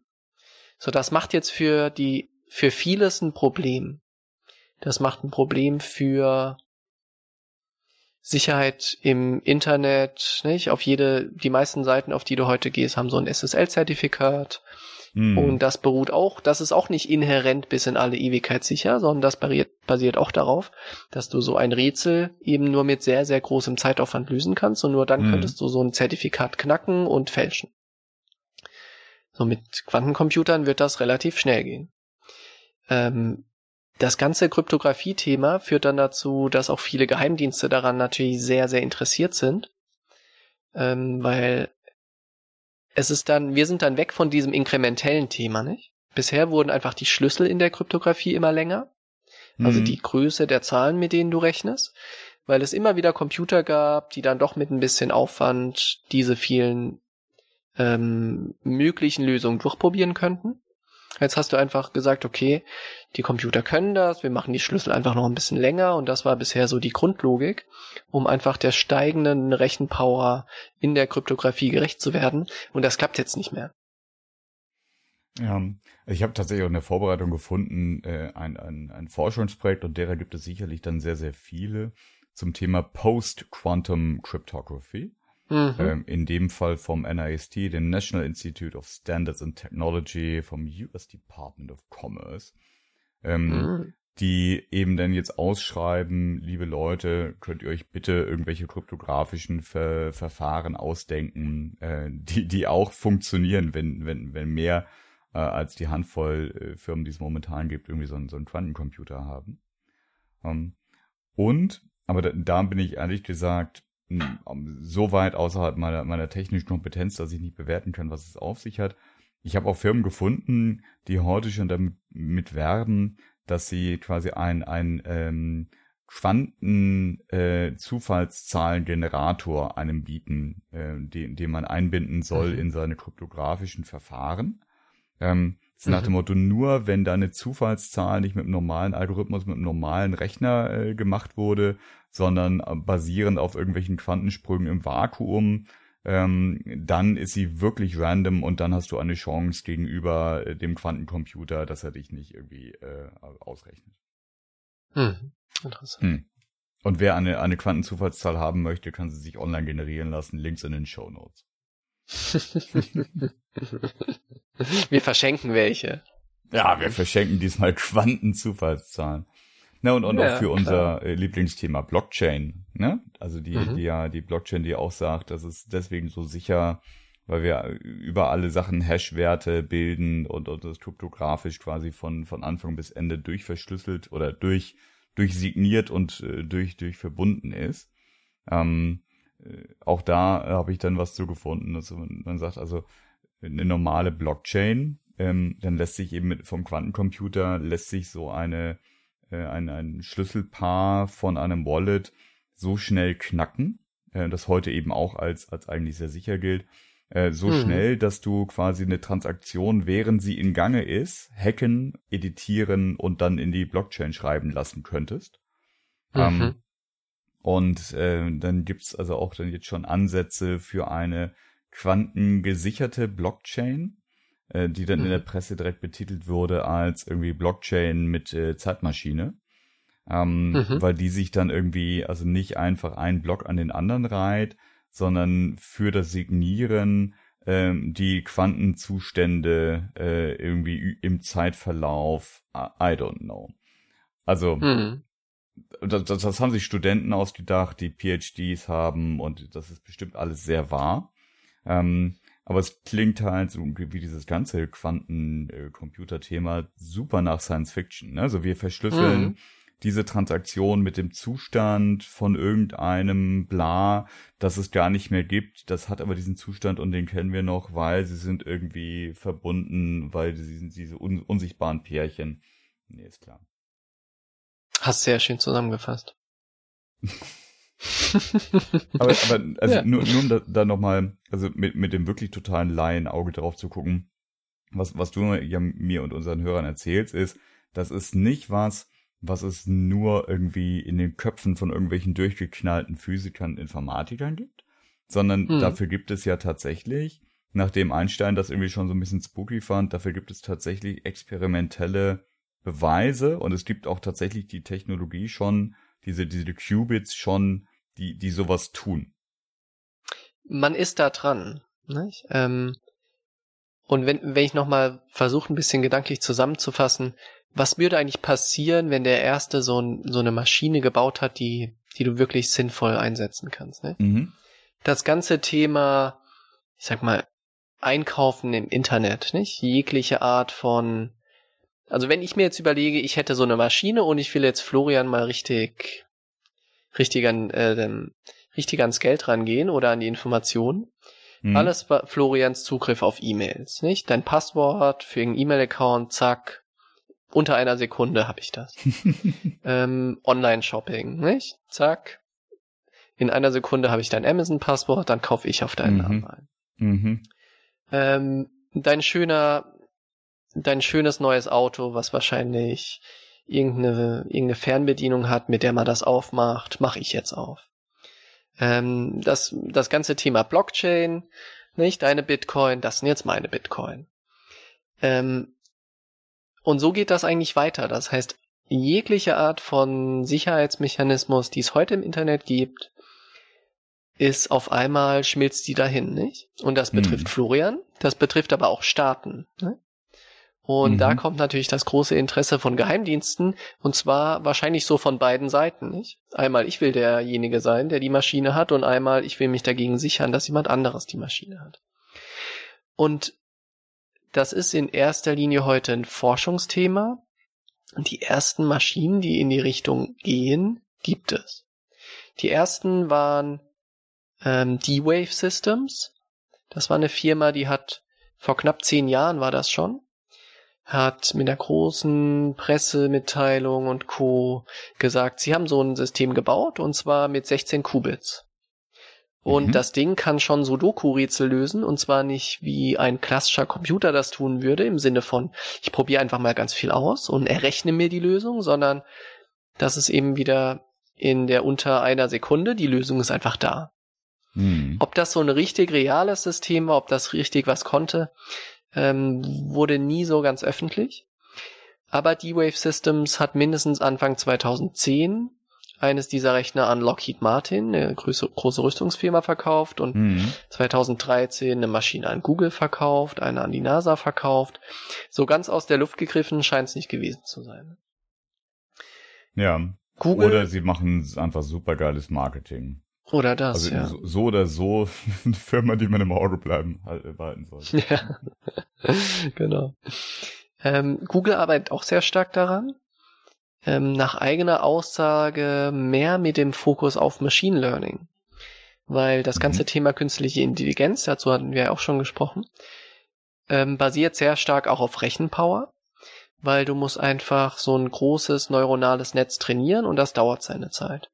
So, das macht jetzt für die, für vieles ein Problem. Das macht ein Problem für Sicherheit im Internet, nicht? Auf jede, die meisten Seiten, auf die du heute gehst, haben so ein SSL-Zertifikat. Mm. Und das beruht auch, das ist auch nicht inhärent bis in alle Ewigkeit sicher, sondern das basiert, auch darauf, dass du so ein Rätsel eben nur mit sehr, sehr großem Zeitaufwand lösen kannst und nur dann mm. könntest du so ein Zertifikat knacken und fälschen. So mit Quantencomputern wird das relativ schnell gehen. Ähm, das ganze Kryptographie-Thema führt dann dazu, dass auch viele Geheimdienste daran natürlich sehr, sehr interessiert sind, ähm, weil es ist dann, wir sind dann weg von diesem inkrementellen Thema, nicht? Bisher wurden einfach die Schlüssel in der Kryptographie immer länger, also mhm. die Größe der Zahlen, mit denen du rechnest, weil es immer wieder Computer gab, die dann doch mit ein bisschen Aufwand diese vielen ähm, möglichen Lösungen durchprobieren könnten. Jetzt hast du einfach gesagt, okay, die Computer können das, wir machen die Schlüssel einfach noch ein bisschen länger und das war bisher so die Grundlogik, um einfach der steigenden Rechenpower in der Kryptographie gerecht zu werden und das klappt jetzt nicht mehr. Ja, ich habe tatsächlich auch in der Vorbereitung gefunden, äh, ein, ein, ein Forschungsprojekt und derer gibt es sicherlich dann sehr, sehr viele zum Thema Post-Quantum Cryptography. Mhm. Ähm, in dem Fall vom NIST, dem National Institute of Standards and Technology, vom US Department of Commerce, ähm, mhm. die eben dann jetzt ausschreiben, liebe Leute, könnt ihr euch bitte irgendwelche kryptografischen Ver Verfahren ausdenken, äh, die, die auch funktionieren, wenn, wenn, wenn mehr äh, als die Handvoll äh, Firmen, die es momentan gibt, irgendwie so, einen, so einen Quantencomputer haben. Ähm, und, aber da, da bin ich ehrlich gesagt so weit außerhalb meiner, meiner technischen Kompetenz, dass ich nicht bewerten kann, was es auf sich hat. Ich habe auch Firmen gefunden, die heute schon damit werben, dass sie quasi ein, ein ähm, Quanten-Zufallszahlengenerator äh, einem bieten, äh, den, den man einbinden soll mhm. in seine kryptografischen Verfahren. Ähm, mhm. Nach dem Motto, nur wenn deine Zufallszahl nicht mit einem normalen Algorithmus, mit einem normalen Rechner äh, gemacht wurde, sondern basierend auf irgendwelchen Quantensprüngen im Vakuum, ähm, dann ist sie wirklich random und dann hast du eine Chance gegenüber äh, dem Quantencomputer, dass er dich nicht irgendwie äh, ausrechnet. Hm, interessant. Hm. Und wer eine, eine Quantenzufallszahl haben möchte, kann sie sich online generieren lassen. Links in den Show Notes. wir verschenken welche. Ja, wir verschenken diesmal Quantenzufallszahlen. Ne, und, und ja, auch für unser klar. Äh, Lieblingsthema Blockchain. Ne? Also die, mhm. die ja, die Blockchain, die auch sagt, das ist deswegen so sicher, weil wir über alle Sachen Hash-Werte bilden und, und das kryptografisch quasi von, von Anfang bis Ende durchverschlüsselt oder durch, durchsigniert und äh, durch, durch verbunden ist. Ähm, äh, auch da habe ich dann was zu gefunden. Also man sagt also, eine normale Blockchain, ähm, dann lässt sich eben mit, vom Quantencomputer lässt sich so eine äh, ein, ein Schlüsselpaar von einem Wallet so schnell knacken, äh, das heute eben auch als, als eigentlich sehr sicher gilt, äh, so mhm. schnell, dass du quasi eine Transaktion, während sie in Gange ist, hacken, editieren und dann in die Blockchain schreiben lassen könntest. Ähm, mhm. Ähm, und äh, dann gibt's also auch dann jetzt schon Ansätze für eine quantengesicherte Blockchain, äh, die dann mhm. in der Presse direkt betitelt wurde als irgendwie Blockchain mit äh, Zeitmaschine. Ähm, mhm. Weil die sich dann irgendwie, also nicht einfach ein Block an den anderen reiht, sondern für das Signieren ähm, die Quantenzustände äh, irgendwie im Zeitverlauf, I don't know. Also, mhm. Das, das, das haben sich Studenten ausgedacht, die PhDs haben und das ist bestimmt alles sehr wahr. Ähm, aber es klingt halt so wie dieses ganze Quantencomputer-Thema super nach Science Fiction. Ne? Also wir verschlüsseln mhm. diese Transaktion mit dem Zustand von irgendeinem Bla, das es gar nicht mehr gibt. Das hat aber diesen Zustand und den kennen wir noch, weil sie sind irgendwie verbunden, weil sie sind diese un unsichtbaren Pärchen. Nee, ist klar. Hast sehr schön zusammengefasst. aber, aber also ja. nur, nur um da, da nochmal, also mit, mit dem wirklich totalen Laien-Auge drauf zu gucken, was, was du ja mir und unseren Hörern erzählst, ist, das ist nicht was, was es nur irgendwie in den Köpfen von irgendwelchen durchgeknallten Physikern und Informatikern gibt, sondern hm. dafür gibt es ja tatsächlich, nachdem Einstein das irgendwie schon so ein bisschen spooky fand, dafür gibt es tatsächlich experimentelle Beweise und es gibt auch tatsächlich die Technologie schon, diese, diese Qubits schon, die, die sowas tun. Man ist da dran. Nicht? Ähm, und wenn, wenn ich nochmal versuche, ein bisschen gedanklich zusammenzufassen, was würde eigentlich passieren, wenn der Erste so, ein, so eine Maschine gebaut hat, die, die du wirklich sinnvoll einsetzen kannst? Ne? Mhm. Das ganze Thema, ich sag mal, Einkaufen im Internet, nicht? Jegliche Art von, also wenn ich mir jetzt überlege, ich hätte so eine Maschine und ich will jetzt Florian mal richtig, richtig an, äh, richtig ans Geld rangehen oder an die Informationen, Mhm. Alles war Florians Zugriff auf E-Mails, nicht? Dein Passwort für einen E-Mail-Account, zack. Unter einer Sekunde habe ich das. ähm, Online-Shopping, nicht? Zack. In einer Sekunde habe ich dein Amazon-Passwort, dann kaufe ich auf deinen mhm. Namen ein. Mhm. Ähm, dein schöner, dein schönes neues Auto, was wahrscheinlich irgendeine, irgendeine Fernbedienung hat, mit der man das aufmacht, mache ich jetzt auf. Ähm, das, das ganze Thema Blockchain, nicht deine Bitcoin, das sind jetzt meine Bitcoin. Ähm, und so geht das eigentlich weiter. Das heißt, jegliche Art von Sicherheitsmechanismus, die es heute im Internet gibt, ist auf einmal schmilzt die dahin, nicht? Und das betrifft hm. Florian, das betrifft aber auch Staaten. Ne? Und mhm. da kommt natürlich das große Interesse von Geheimdiensten und zwar wahrscheinlich so von beiden Seiten, nicht? Einmal ich will derjenige sein, der die Maschine hat und einmal ich will mich dagegen sichern, dass jemand anderes die Maschine hat. Und das ist in erster Linie heute ein Forschungsthema und die ersten Maschinen, die in die Richtung gehen, gibt es. Die ersten waren ähm, D-Wave Systems. Das war eine Firma, die hat vor knapp zehn Jahren war das schon hat mit der großen Pressemitteilung und Co. gesagt, sie haben so ein System gebaut und zwar mit 16 Qubits. Und mhm. das Ding kann schon Sudoku-Rätsel lösen und zwar nicht wie ein klassischer Computer das tun würde, im Sinne von, ich probiere einfach mal ganz viel aus und errechne mir die Lösung, sondern das ist eben wieder in der unter einer Sekunde, die Lösung ist einfach da. Mhm. Ob das so ein richtig reales System war, ob das richtig was konnte, ähm, wurde nie so ganz öffentlich. Aber D-Wave Systems hat mindestens Anfang 2010 eines dieser Rechner an Lockheed Martin, eine große, große Rüstungsfirma, verkauft und mhm. 2013 eine Maschine an Google verkauft, eine an die NASA verkauft. So ganz aus der Luft gegriffen scheint es nicht gewesen zu sein. Ja. Google, oder sie machen einfach supergeiles Marketing. Oder das, also ja. So, so oder so eine Firma, die man im Auge bleiben halt, behalten sollte. Ja, genau. Ähm, Google arbeitet auch sehr stark daran. Ähm, nach eigener Aussage mehr mit dem Fokus auf Machine Learning. Weil das ganze mhm. Thema künstliche Intelligenz, dazu hatten wir ja auch schon gesprochen, ähm, basiert sehr stark auch auf Rechenpower, weil du musst einfach so ein großes neuronales Netz trainieren und das dauert seine Zeit.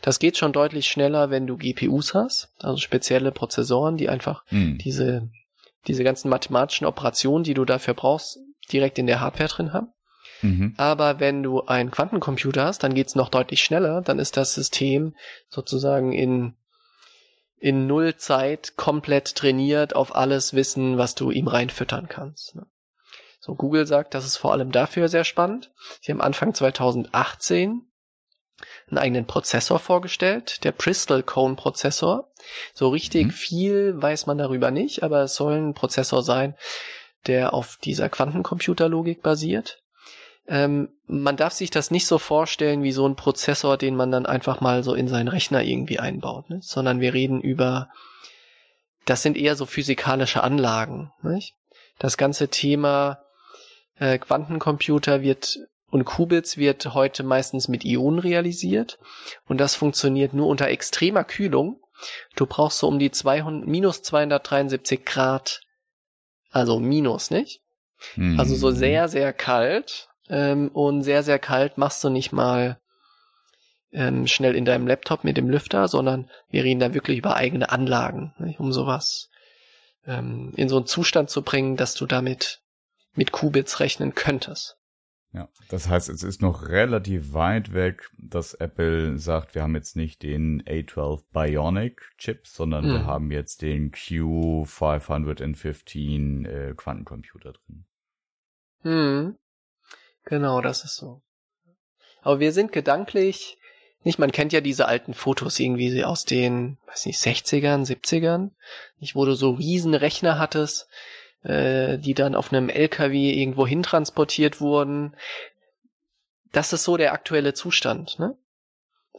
Das geht schon deutlich schneller, wenn du GPUs hast, also spezielle Prozessoren, die einfach hm. diese, diese ganzen mathematischen Operationen, die du dafür brauchst, direkt in der Hardware drin haben. Mhm. Aber wenn du einen Quantencomputer hast, dann geht's noch deutlich schneller. Dann ist das System sozusagen in, in null Zeit komplett trainiert auf alles Wissen, was du ihm reinfüttern kannst. Ne? So, Google sagt, das ist vor allem dafür sehr spannend. Sie haben Anfang 2018 einen eigenen Prozessor vorgestellt, der Bristol Cone Prozessor. So richtig mhm. viel weiß man darüber nicht, aber es soll ein Prozessor sein, der auf dieser Quantencomputerlogik basiert. Ähm, man darf sich das nicht so vorstellen wie so ein Prozessor, den man dann einfach mal so in seinen Rechner irgendwie einbaut, ne? sondern wir reden über, das sind eher so physikalische Anlagen. Nicht? Das ganze Thema äh, Quantencomputer wird Und Qubits wird heute meistens mit Ionen realisiert. Und das funktioniert nur unter extremer Kühlung. Du brauchst so um die 200, minus 273 Grad. Also minus, nicht? Hm. Also so sehr, sehr kalt. Ähm, und sehr, sehr kalt machst du nicht mal ähm, schnell in deinem Laptop mit dem Lüfter, sondern wir reden da wirklich über eigene Anlagen, nicht? um sowas ähm, in so einen Zustand zu bringen, dass du damit mit Qubits rechnen könntest. Ja, das heißt, es ist noch relativ weit weg, dass Apple sagt, wir haben jetzt nicht den A12 Bionic Chip, sondern Mhm. wir haben jetzt den Q515 äh, Quantencomputer drin. Hm. Genau, das ist so. Aber wir sind gedanklich, nicht, man kennt ja diese alten Fotos irgendwie aus den, weiß nicht, 60ern, 70ern, nicht, wo du so riesen Rechner hattest, äh, die dann auf einem LKW irgendwo hin transportiert wurden. Das ist so der aktuelle Zustand, ne?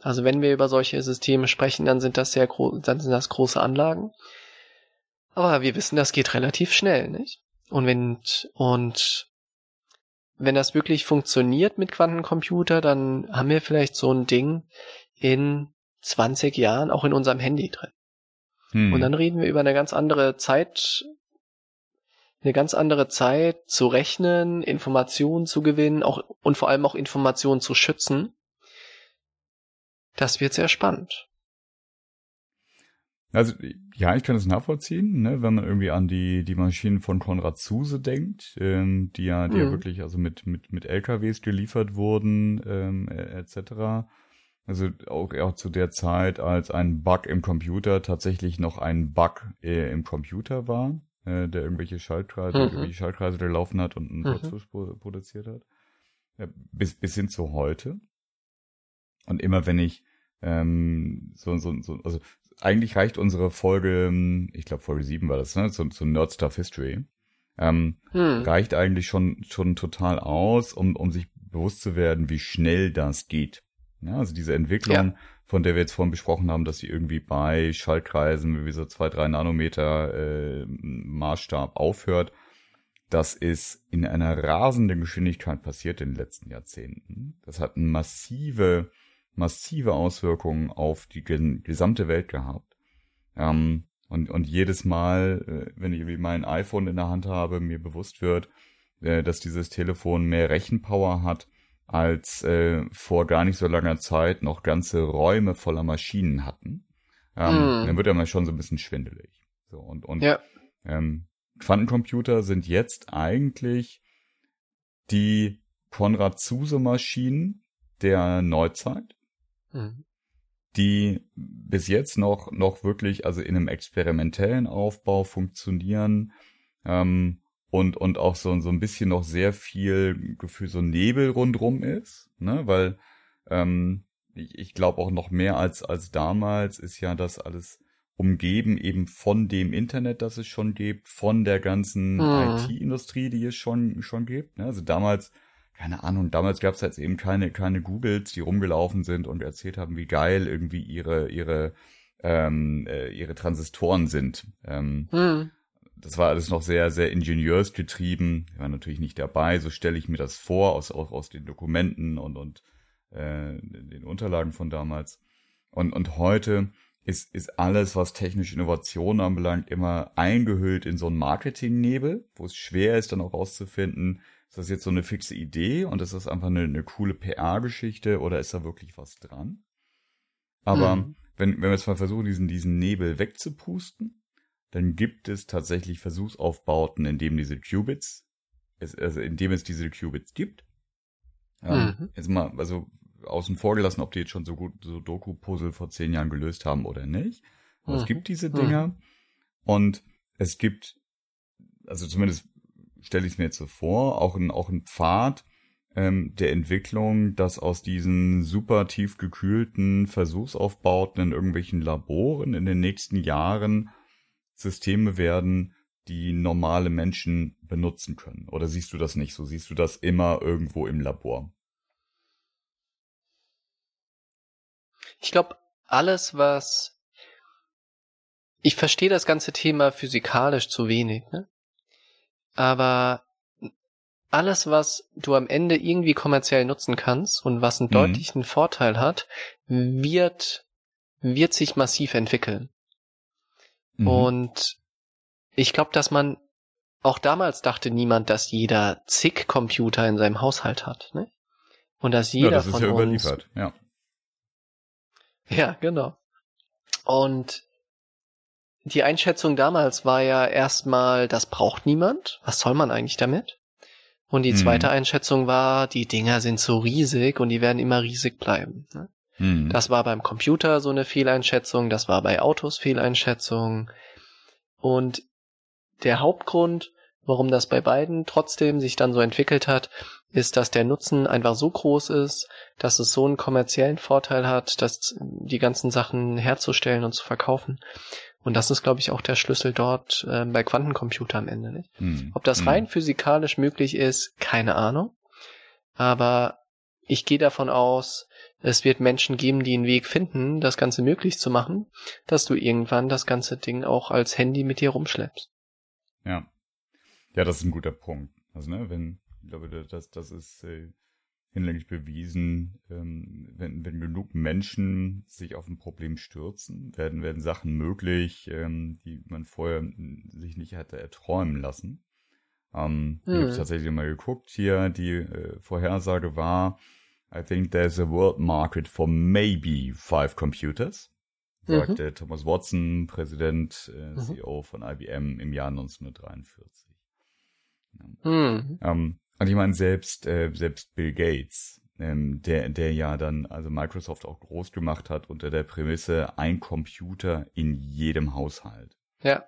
Also wenn wir über solche Systeme sprechen, dann sind das sehr groß, dann sind das große Anlagen. Aber wir wissen, das geht relativ schnell, nicht? Und wenn, und wenn das wirklich funktioniert mit Quantencomputer, dann haben wir vielleicht so ein Ding in 20 Jahren auch in unserem Handy drin. Hm. Und dann reden wir über eine ganz andere Zeit, eine ganz andere Zeit zu rechnen, Informationen zu gewinnen, auch und vor allem auch Informationen zu schützen. Das wird sehr spannend. Also ja, ich kann es nachvollziehen, ne, wenn man irgendwie an die die Maschinen von Konrad Zuse denkt, ähm, die ja die ja Mhm. wirklich also mit mit mit LKWs geliefert wurden ähm, äh, etc. Also auch auch zu der Zeit, als ein Bug im Computer tatsächlich noch ein Bug äh, im Computer war, äh, der irgendwelche Schaltkreise Mhm. irgendwie Schaltkreise gelaufen hat und einen Mhm. Kurzschluss pro- produziert hat. Ja, bis bis hin zu heute. Und immer wenn ich ähm, so so so also eigentlich reicht unsere Folge, ich glaube Folge 7 war das, ne, zu, zu Nerd Stuff History, ähm, Hm. reicht eigentlich schon, schon total aus, um, um sich bewusst zu werden, wie schnell das geht. Ja, also diese Entwicklung, Ja. von der wir jetzt vorhin besprochen haben, dass sie irgendwie bei Schaltkreisen wie so zwei, drei Nanometer äh, Maßstab aufhört, das ist in einer rasenden Geschwindigkeit passiert in den letzten Jahrzehnten. Das hat massive, massive Auswirkungen auf die gesamte Welt gehabt. Ähm, und, und jedes Mal, äh, wenn ich irgendwie mein iPhone in der Hand habe, mir bewusst wird, äh, dass dieses Telefon mehr Rechenpower hat, als äh, vor gar nicht so langer Zeit noch ganze Räume voller Maschinen hatten. Ähm, Hm. Dann wird er mal schon so ein bisschen schwindelig. So, und, und Ja. ähm, Quantencomputer sind jetzt eigentlich die Konrad-Zuse-Maschinen der Neuzeit, Hm. die bis jetzt noch, noch wirklich, also in einem experimentellen Aufbau funktionieren, ähm, und, und auch so, so ein bisschen noch sehr viel Gefühl, so Nebel rundrum ist, ne, weil, ähm, ich, ich glaube auch noch mehr als, als damals ist ja das alles umgeben eben von dem Internet, das es schon gibt, von der ganzen Hm. IT-Industrie, die es schon, schon gibt, ne, also damals, keine Ahnung, damals gab es jetzt eben keine, keine Googles, die rumgelaufen sind und erzählt haben, wie geil irgendwie ihre, ihre, ähm, äh, ihre Transistoren sind. Ähm, Hm. Das war alles noch sehr, sehr ingenieursgetrieben. Ich war natürlich nicht dabei, so stelle ich mir das vor, aus, aus, aus den Dokumenten und, und äh, den Unterlagen von damals. Und, und heute ist, ist alles, was technische Innovation anbelangt, immer eingehüllt in so einen Marketingnebel, wo es schwer ist, dann auch rauszufinden, ist das jetzt so eine fixe Idee und ist das einfach eine, eine coole PR-Geschichte oder ist da wirklich was dran? Aber Mhm. wenn, wenn wir jetzt mal versuchen, diesen, diesen Nebel wegzupusten, dann gibt es tatsächlich Versuchsaufbauten, in dem diese Qubits, es, also in dem es diese Qubits gibt. Ähm, Mhm. Jetzt mal, also außen vor gelassen, ob die jetzt schon so gut so Doku-Puzzle vor zehn Jahren gelöst haben oder nicht. Aber es Mhm. gibt diese Mhm. Dinger und es gibt, also zumindest stelle ich es mir jetzt so vor, auch ein, auch ein Pfad ähm, der Entwicklung, dass aus diesen super tief gekühlten Versuchsaufbauten in irgendwelchen Laboren in den nächsten Jahren Systeme werden, die normale Menschen benutzen können. Oder siehst du das nicht so? Siehst du das immer irgendwo im Labor? Ich glaube, alles, was ich verstehe das ganze Thema physikalisch zu wenig, ne? Aber alles, was du am Ende irgendwie kommerziell nutzen kannst und was einen Mhm. deutlichen Vorteil hat, wird, wird sich massiv entwickeln. Mhm. Und ich glaube, dass man auch damals dachte niemand, dass jeder zig Computer in seinem Haushalt hat, ne? Und dass jeder ja, das ist von ja uns überliefert. Ja. Ja, genau. Und die Einschätzung damals war ja erstmal, das braucht niemand. Was soll man eigentlich damit? Und die Mhm. zweite Einschätzung war, die Dinger sind so riesig und die werden immer riesig bleiben. ne? Mhm. Das war beim Computer so eine Fehleinschätzung, das war bei Autos Fehleinschätzung. Und der Hauptgrund, warum das bei beiden trotzdem sich dann so entwickelt hat, ist, dass der Nutzen einfach so groß ist, dass es so einen kommerziellen Vorteil hat, dass die ganzen Sachen herzustellen und zu verkaufen. Und das ist, glaube ich, auch der Schlüssel dort äh, bei Quantencomputer am Ende. Nicht? Mhm. Ob das Mhm. rein physikalisch möglich ist, keine Ahnung. Aber ich gehe davon aus, es wird Menschen geben, die einen Weg finden, das Ganze möglich zu machen, dass du irgendwann das ganze Ding auch als Handy mit dir rumschleppst. Ja. Ja, das ist ein guter Punkt. Also, ne, wenn, ich glaube, das, das ist äh, hinlänglich bewiesen, ähm, wenn, wenn genug Menschen sich auf ein Problem stürzen, werden, werden Sachen möglich, ähm, die man vorher sich nicht hätte erträumen lassen. Ähm, Ich Hm. habe tatsächlich mal geguckt hier, die äh, Vorhersage war, I think there's a world market for maybe five computers, Mhm. sagte Thomas Watson, Präsident, äh, Mhm. CEO von IBM im Jahr 1943. Hm. Ähm, und ich meine, selbst, äh, selbst Bill Gates, ähm, der, der ja dann also Microsoft auch groß gemacht hat unter der Prämisse, ein Computer in jedem Haushalt. Ja.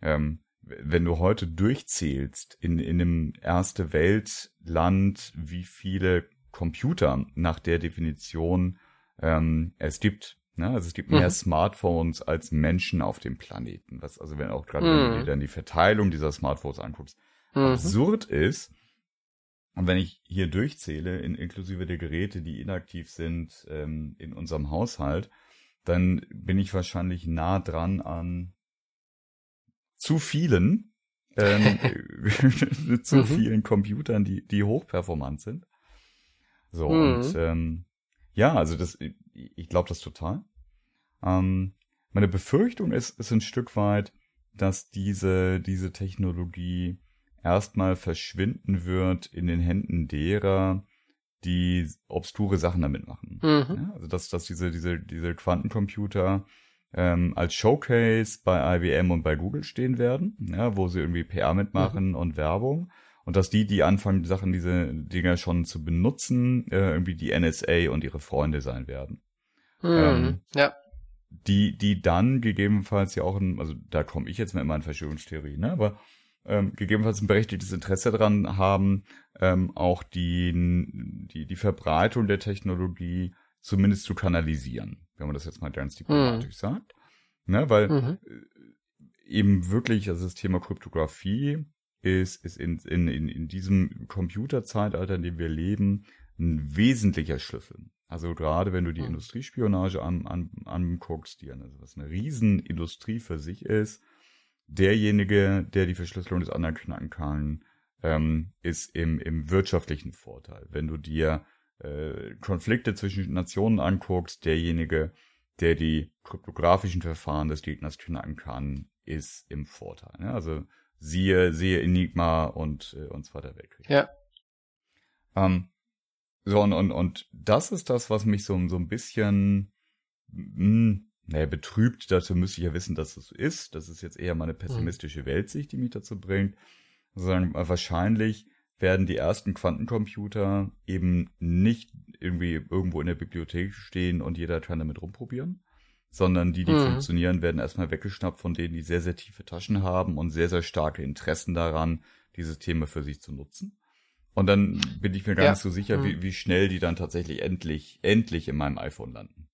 Ähm, wenn du heute durchzählst in, in einem erste Weltland, wie viele Computer nach der Definition ähm, es gibt. Ne? Also es gibt mehr Mhm. Smartphones als Menschen auf dem Planeten. Was also wenn auch gerade wenn du Mhm. dir dann die Verteilung dieser Smartphones anguckst, Mhm. absurd ist. Und wenn ich hier durchzähle, in, inklusive der Geräte, die inaktiv sind ähm, in unserem Haushalt, dann bin ich wahrscheinlich nah dran an zu vielen, ähm, zu Mhm. vielen Computern, die, die hochperformant sind. So, Mhm. und ähm, ja, also das, ich, ich glaube das total. Ähm, meine Befürchtung ist, ist ein Stück weit, dass diese, diese Technologie erstmal verschwinden wird in den Händen derer, die obskure Sachen damit machen. Mhm. Ja, also dass, dass diese, diese, diese Quantencomputer ähm, als Showcase bei IBM und bei Google stehen werden, ja, wo sie irgendwie PR mitmachen und Werbung. Und dass die, die anfangen, die Sachen, diese Dinger schon zu benutzen, äh, irgendwie die NSA und ihre Freunde sein werden. Mhm. Ähm, ja. Die, die dann gegebenenfalls ja auch, ein, also da komme ich jetzt mal immer in Verschwörungstheorie, ne, aber ähm, gegebenenfalls ein berechtigtes Interesse daran haben, ähm, auch die, die, die Verbreitung der Technologie zumindest zu kanalisieren, wenn man das jetzt mal ganz diplomatisch sagt. Ne, weil Mhm. eben wirklich, also das Thema Kryptographie ist, ist in, in, in, in diesem Computerzeitalter, in dem wir leben, ein wesentlicher Schlüssel. Also gerade wenn du die Mhm. Industriespionage an, an, anguckst, die eine, was eine Riesenindustrie für sich ist, derjenige, der die Verschlüsselung des anderen knacken kann, ähm, ist im, im wirtschaftlichen Vorteil. Wenn du dir äh, Konflikte zwischen Nationen anguckst, derjenige, der die kryptografischen Verfahren des Gegners knacken kann, ist im Vorteil. Ne? Also siehe, siehe Enigma und, äh, und Zweiter Weltkrieg. Ja. Ähm, so, und, und, und das ist das, was mich so, so ein bisschen, mh, naja, betrübt. Dazu müsste ich ja wissen, dass es so ist. Das ist jetzt eher mal eine pessimistische Weltsicht, die mich dazu bringt. Sondern wahrscheinlich werden die ersten Quantencomputer eben nicht irgendwie irgendwo in der Bibliothek stehen und jeder kann damit rumprobieren, sondern die, die Mhm. funktionieren, werden erstmal weggeschnappt von denen, die sehr, sehr tiefe Taschen haben und sehr, sehr starke Interessen daran, dieses Thema für sich zu nutzen. Und dann bin ich mir gar Ja. nicht so sicher, Mhm. wie, wie schnell die dann tatsächlich endlich, endlich in meinem iPhone landen.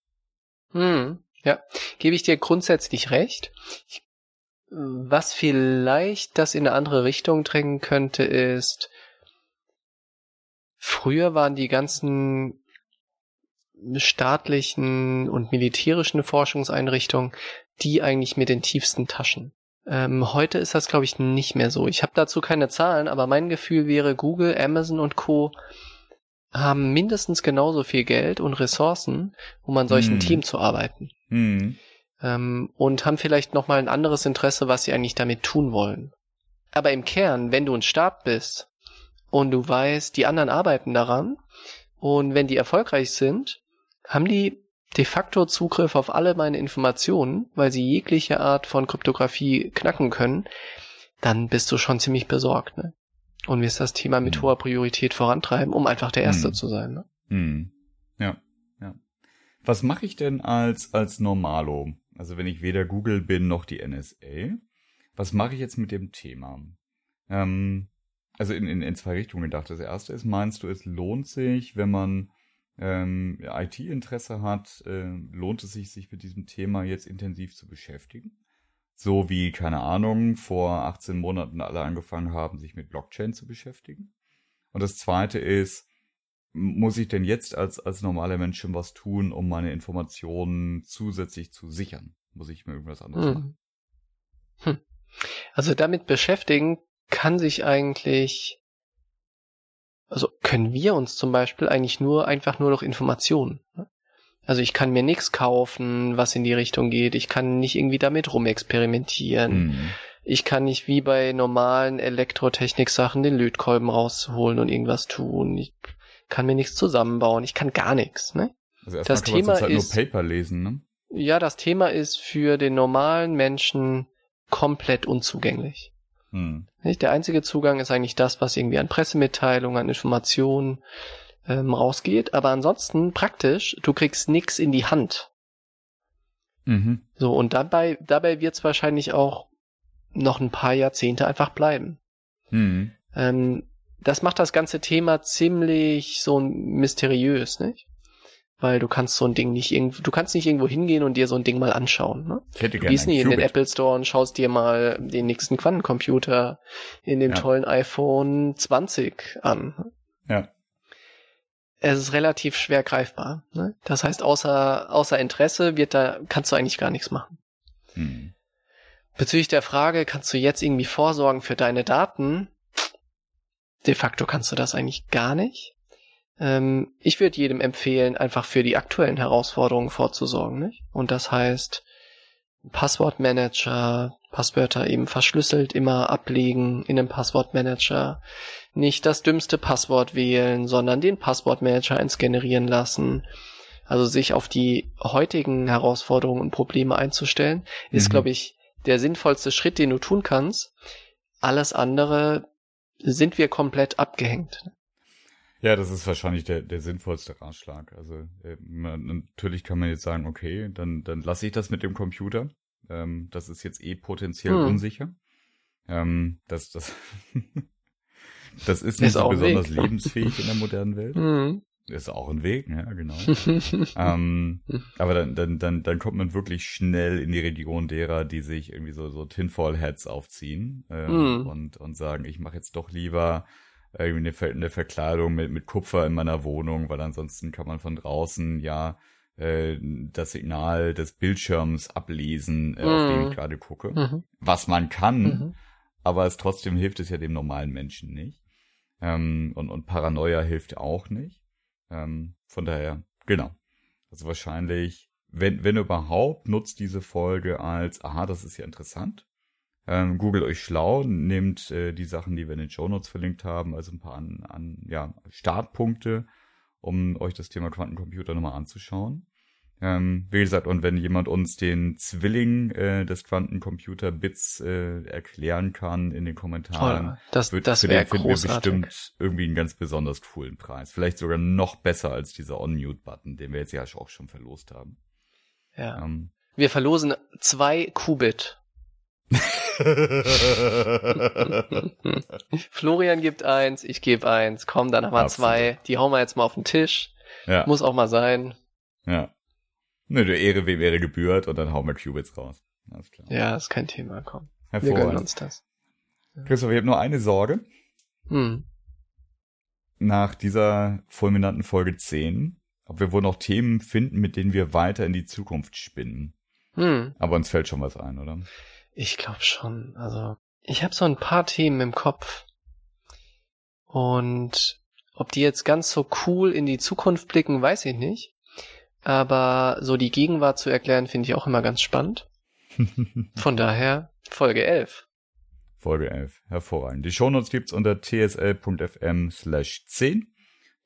Hm, ja, gebe ich dir grundsätzlich recht. Ich, was vielleicht das in eine andere Richtung drängen könnte, ist, früher waren die ganzen staatlichen und militärischen Forschungseinrichtungen die eigentlich mit den tiefsten Taschen. Ähm, heute ist das, glaube ich, nicht mehr so. Ich habe dazu keine Zahlen, aber mein Gefühl wäre, Google, Amazon und Co. haben mindestens genauso viel Geld und Ressourcen, um an solchen Hm. Themen zu arbeiten. Hm. Ähm, und haben vielleicht nochmal ein anderes Interesse, was sie eigentlich damit tun wollen. Aber im Kern, wenn du ein Stab bist und du weißt, die anderen arbeiten daran und wenn die erfolgreich sind, haben die de facto Zugriff auf alle meine Informationen, weil sie jegliche Art von Kryptographie knacken können, dann bist du schon ziemlich besorgt. Ne? Und wirst das Thema mit Mhm. hoher Priorität vorantreiben, um einfach der Erste Mhm. zu sein. Ne? Hm. Ja, ja. Was mache ich denn als, als Normalo? Also wenn ich weder Google bin noch die NSA, was mache ich jetzt mit dem Thema? Ähm, also in, in, in zwei Richtungen gedacht. Das erste ist, meinst du, es lohnt sich, wenn man ähm, IT-Interesse hat, äh, lohnt es sich, sich mit diesem Thema jetzt intensiv zu beschäftigen? So wie, keine Ahnung, vor 18 Monaten alle angefangen haben, sich mit Blockchain zu beschäftigen. Und das zweite ist, muss ich denn jetzt als, als normaler Mensch schon was tun, um meine Informationen zusätzlich zu sichern? Muss ich mir irgendwas anderes machen? Hm. Hm. Also damit beschäftigen kann sich eigentlich, also können wir uns zum Beispiel eigentlich nur einfach nur durch Informationen. ne? Also ich kann mir nichts kaufen, was in die Richtung geht. Ich kann nicht irgendwie damit rumexperimentieren. Hm. Ich kann nicht wie bei normalen Elektrotechnik-Sachen den Lötkolben rausholen und irgendwas tun. Ich kann mir nichts zusammenbauen. Ich kann gar nichts. Ne? Also Das Thema zurzeit ist- nur Paper lesen, ne? Ja, das Thema ist für den normalen Menschen komplett unzugänglich. Hm. Nicht? Der einzige Zugang ist eigentlich das, was irgendwie an Pressemitteilungen, an Informationen ähm, rausgeht. Aber ansonsten praktisch, du kriegst nix in die Hand. Mhm. So, und dabei, dabei wird es wahrscheinlich auch noch ein paar Jahrzehnte einfach bleiben. Hm. Ähm, das macht das ganze Thema ziemlich so mysteriös, nicht? Weil du kannst so ein Ding nicht irgendwo, du kannst nicht irgendwo hingehen und dir so ein Ding mal anschauen. Ne? Ich hätte Du gehst nicht in den. Apple Store und schaust dir mal den nächsten Quantencomputer in dem Ja. tollen iPhone 20 an. Ja. Es ist relativ schwer greifbar. Ne? Das heißt, außer, außer Interesse wird da, kannst du eigentlich gar nichts machen. Hm. Bezüglich der Frage, kannst du jetzt irgendwie vorsorgen für deine Daten? De facto kannst du das eigentlich gar nicht. Ähm, ich würde jedem empfehlen, einfach für die aktuellen Herausforderungen vorzusorgen. Nicht? Und das heißt, Passwortmanager, Passwörter eben verschlüsselt immer ablegen in einem Passwortmanager. Nicht das dümmste Passwort wählen, sondern den Passwortmanager ins Generieren lassen. Also sich auf die heutigen Herausforderungen und Probleme einzustellen, ist, Mhm. glaube ich, der sinnvollste Schritt, den du tun kannst. Alles andere sind wir komplett abgehängt. Ja, das ist wahrscheinlich der, der sinnvollste Ratschlag. Also äh, man, natürlich kann man jetzt sagen, okay, dann, dann lasse ich das mit dem Computer. Ähm, das ist jetzt eh potenziell Hm. unsicher. Ähm, das, das, das ist Ist nicht so auch ein besonders Weg. lebensfähig in der modernen Welt. Mhm. Ist auch ein Weg, ja, genau. ähm, aber dann, dann, dann, dann kommt man wirklich schnell in die Region derer, die sich irgendwie so, so Tinfoil-Hats aufziehen ähm, Mm. und, und sagen, ich mache jetzt doch lieber irgendwie eine, eine Verkleidung mit, mit Kupfer in meiner Wohnung, weil ansonsten kann man von draußen ja äh, das Signal des Bildschirms ablesen, äh, auf den Mm. ich gerade gucke. Mhm. Was man kann, Mhm. aber es trotzdem hilft es ja dem normalen Menschen nicht. Ähm, und, und Paranoia hilft auch nicht. Ähm, von daher, genau. Also wahrscheinlich, wenn, wenn überhaupt, nutzt diese Folge als, aha, das ist ja interessant. Ähm, googelt euch schlau, nehmt äh, die Sachen, die wir in den Shownotes verlinkt haben, also ein paar an, an ja, Startpunkte, um euch das Thema Quantencomputer nochmal anzuschauen. Ähm, wie gesagt, und wenn jemand uns den Zwilling äh, des Quantencomputer-Bits äh, erklären kann in den Kommentaren, Oh, das wird, das für den finden wir bestimmt irgendwie einen ganz besonders coolen Preis. Vielleicht sogar noch besser als dieser On-Mute-Button, den wir jetzt ja auch schon verlost haben. Ja. Ähm. Wir verlosen zwei Qubit. Florian gibt eins, ich gebe eins. Komm, dann haben wir Absolut. zwei. Die hauen wir jetzt mal auf den Tisch. ja, Muss auch mal sein. ja. Ne, der Ehre wem Ehre gebührt und dann hauen wir Qubits raus. Alles klar. Ja, ist kein Thema. Komm. Wir gönnen uns das. Christoph, ich habe nur eine Sorge. Hm. Nach dieser fulminanten Folge 10, ob wir wohl noch Themen finden, mit denen wir weiter in die Zukunft spinnen. Hm. Aber uns fällt schon was ein, oder? Ich glaube schon. Also, ich habe so ein paar Themen im Kopf. Und ob die jetzt ganz so cool in die Zukunft blicken, weiß ich nicht. Aber so die Gegenwart zu erklären, finde ich auch immer ganz spannend. Von daher Folge 11. Folge 11. Hervorragend. Die Shownotes gibt's unter tsl.fm slash 10.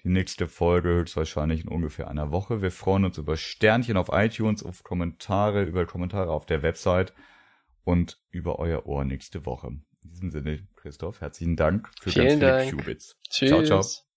Die nächste Folge höchstwahrscheinlich in ungefähr einer Woche. Wir freuen uns über Sternchen auf iTunes, auf Kommentare, über Kommentare auf der Website und über euer Ohr nächste Woche. In diesem Sinne, Christoph, herzlichen Dank für Vielen ganz viele Dank. Qubits. Tschüss. Ciao, ciao.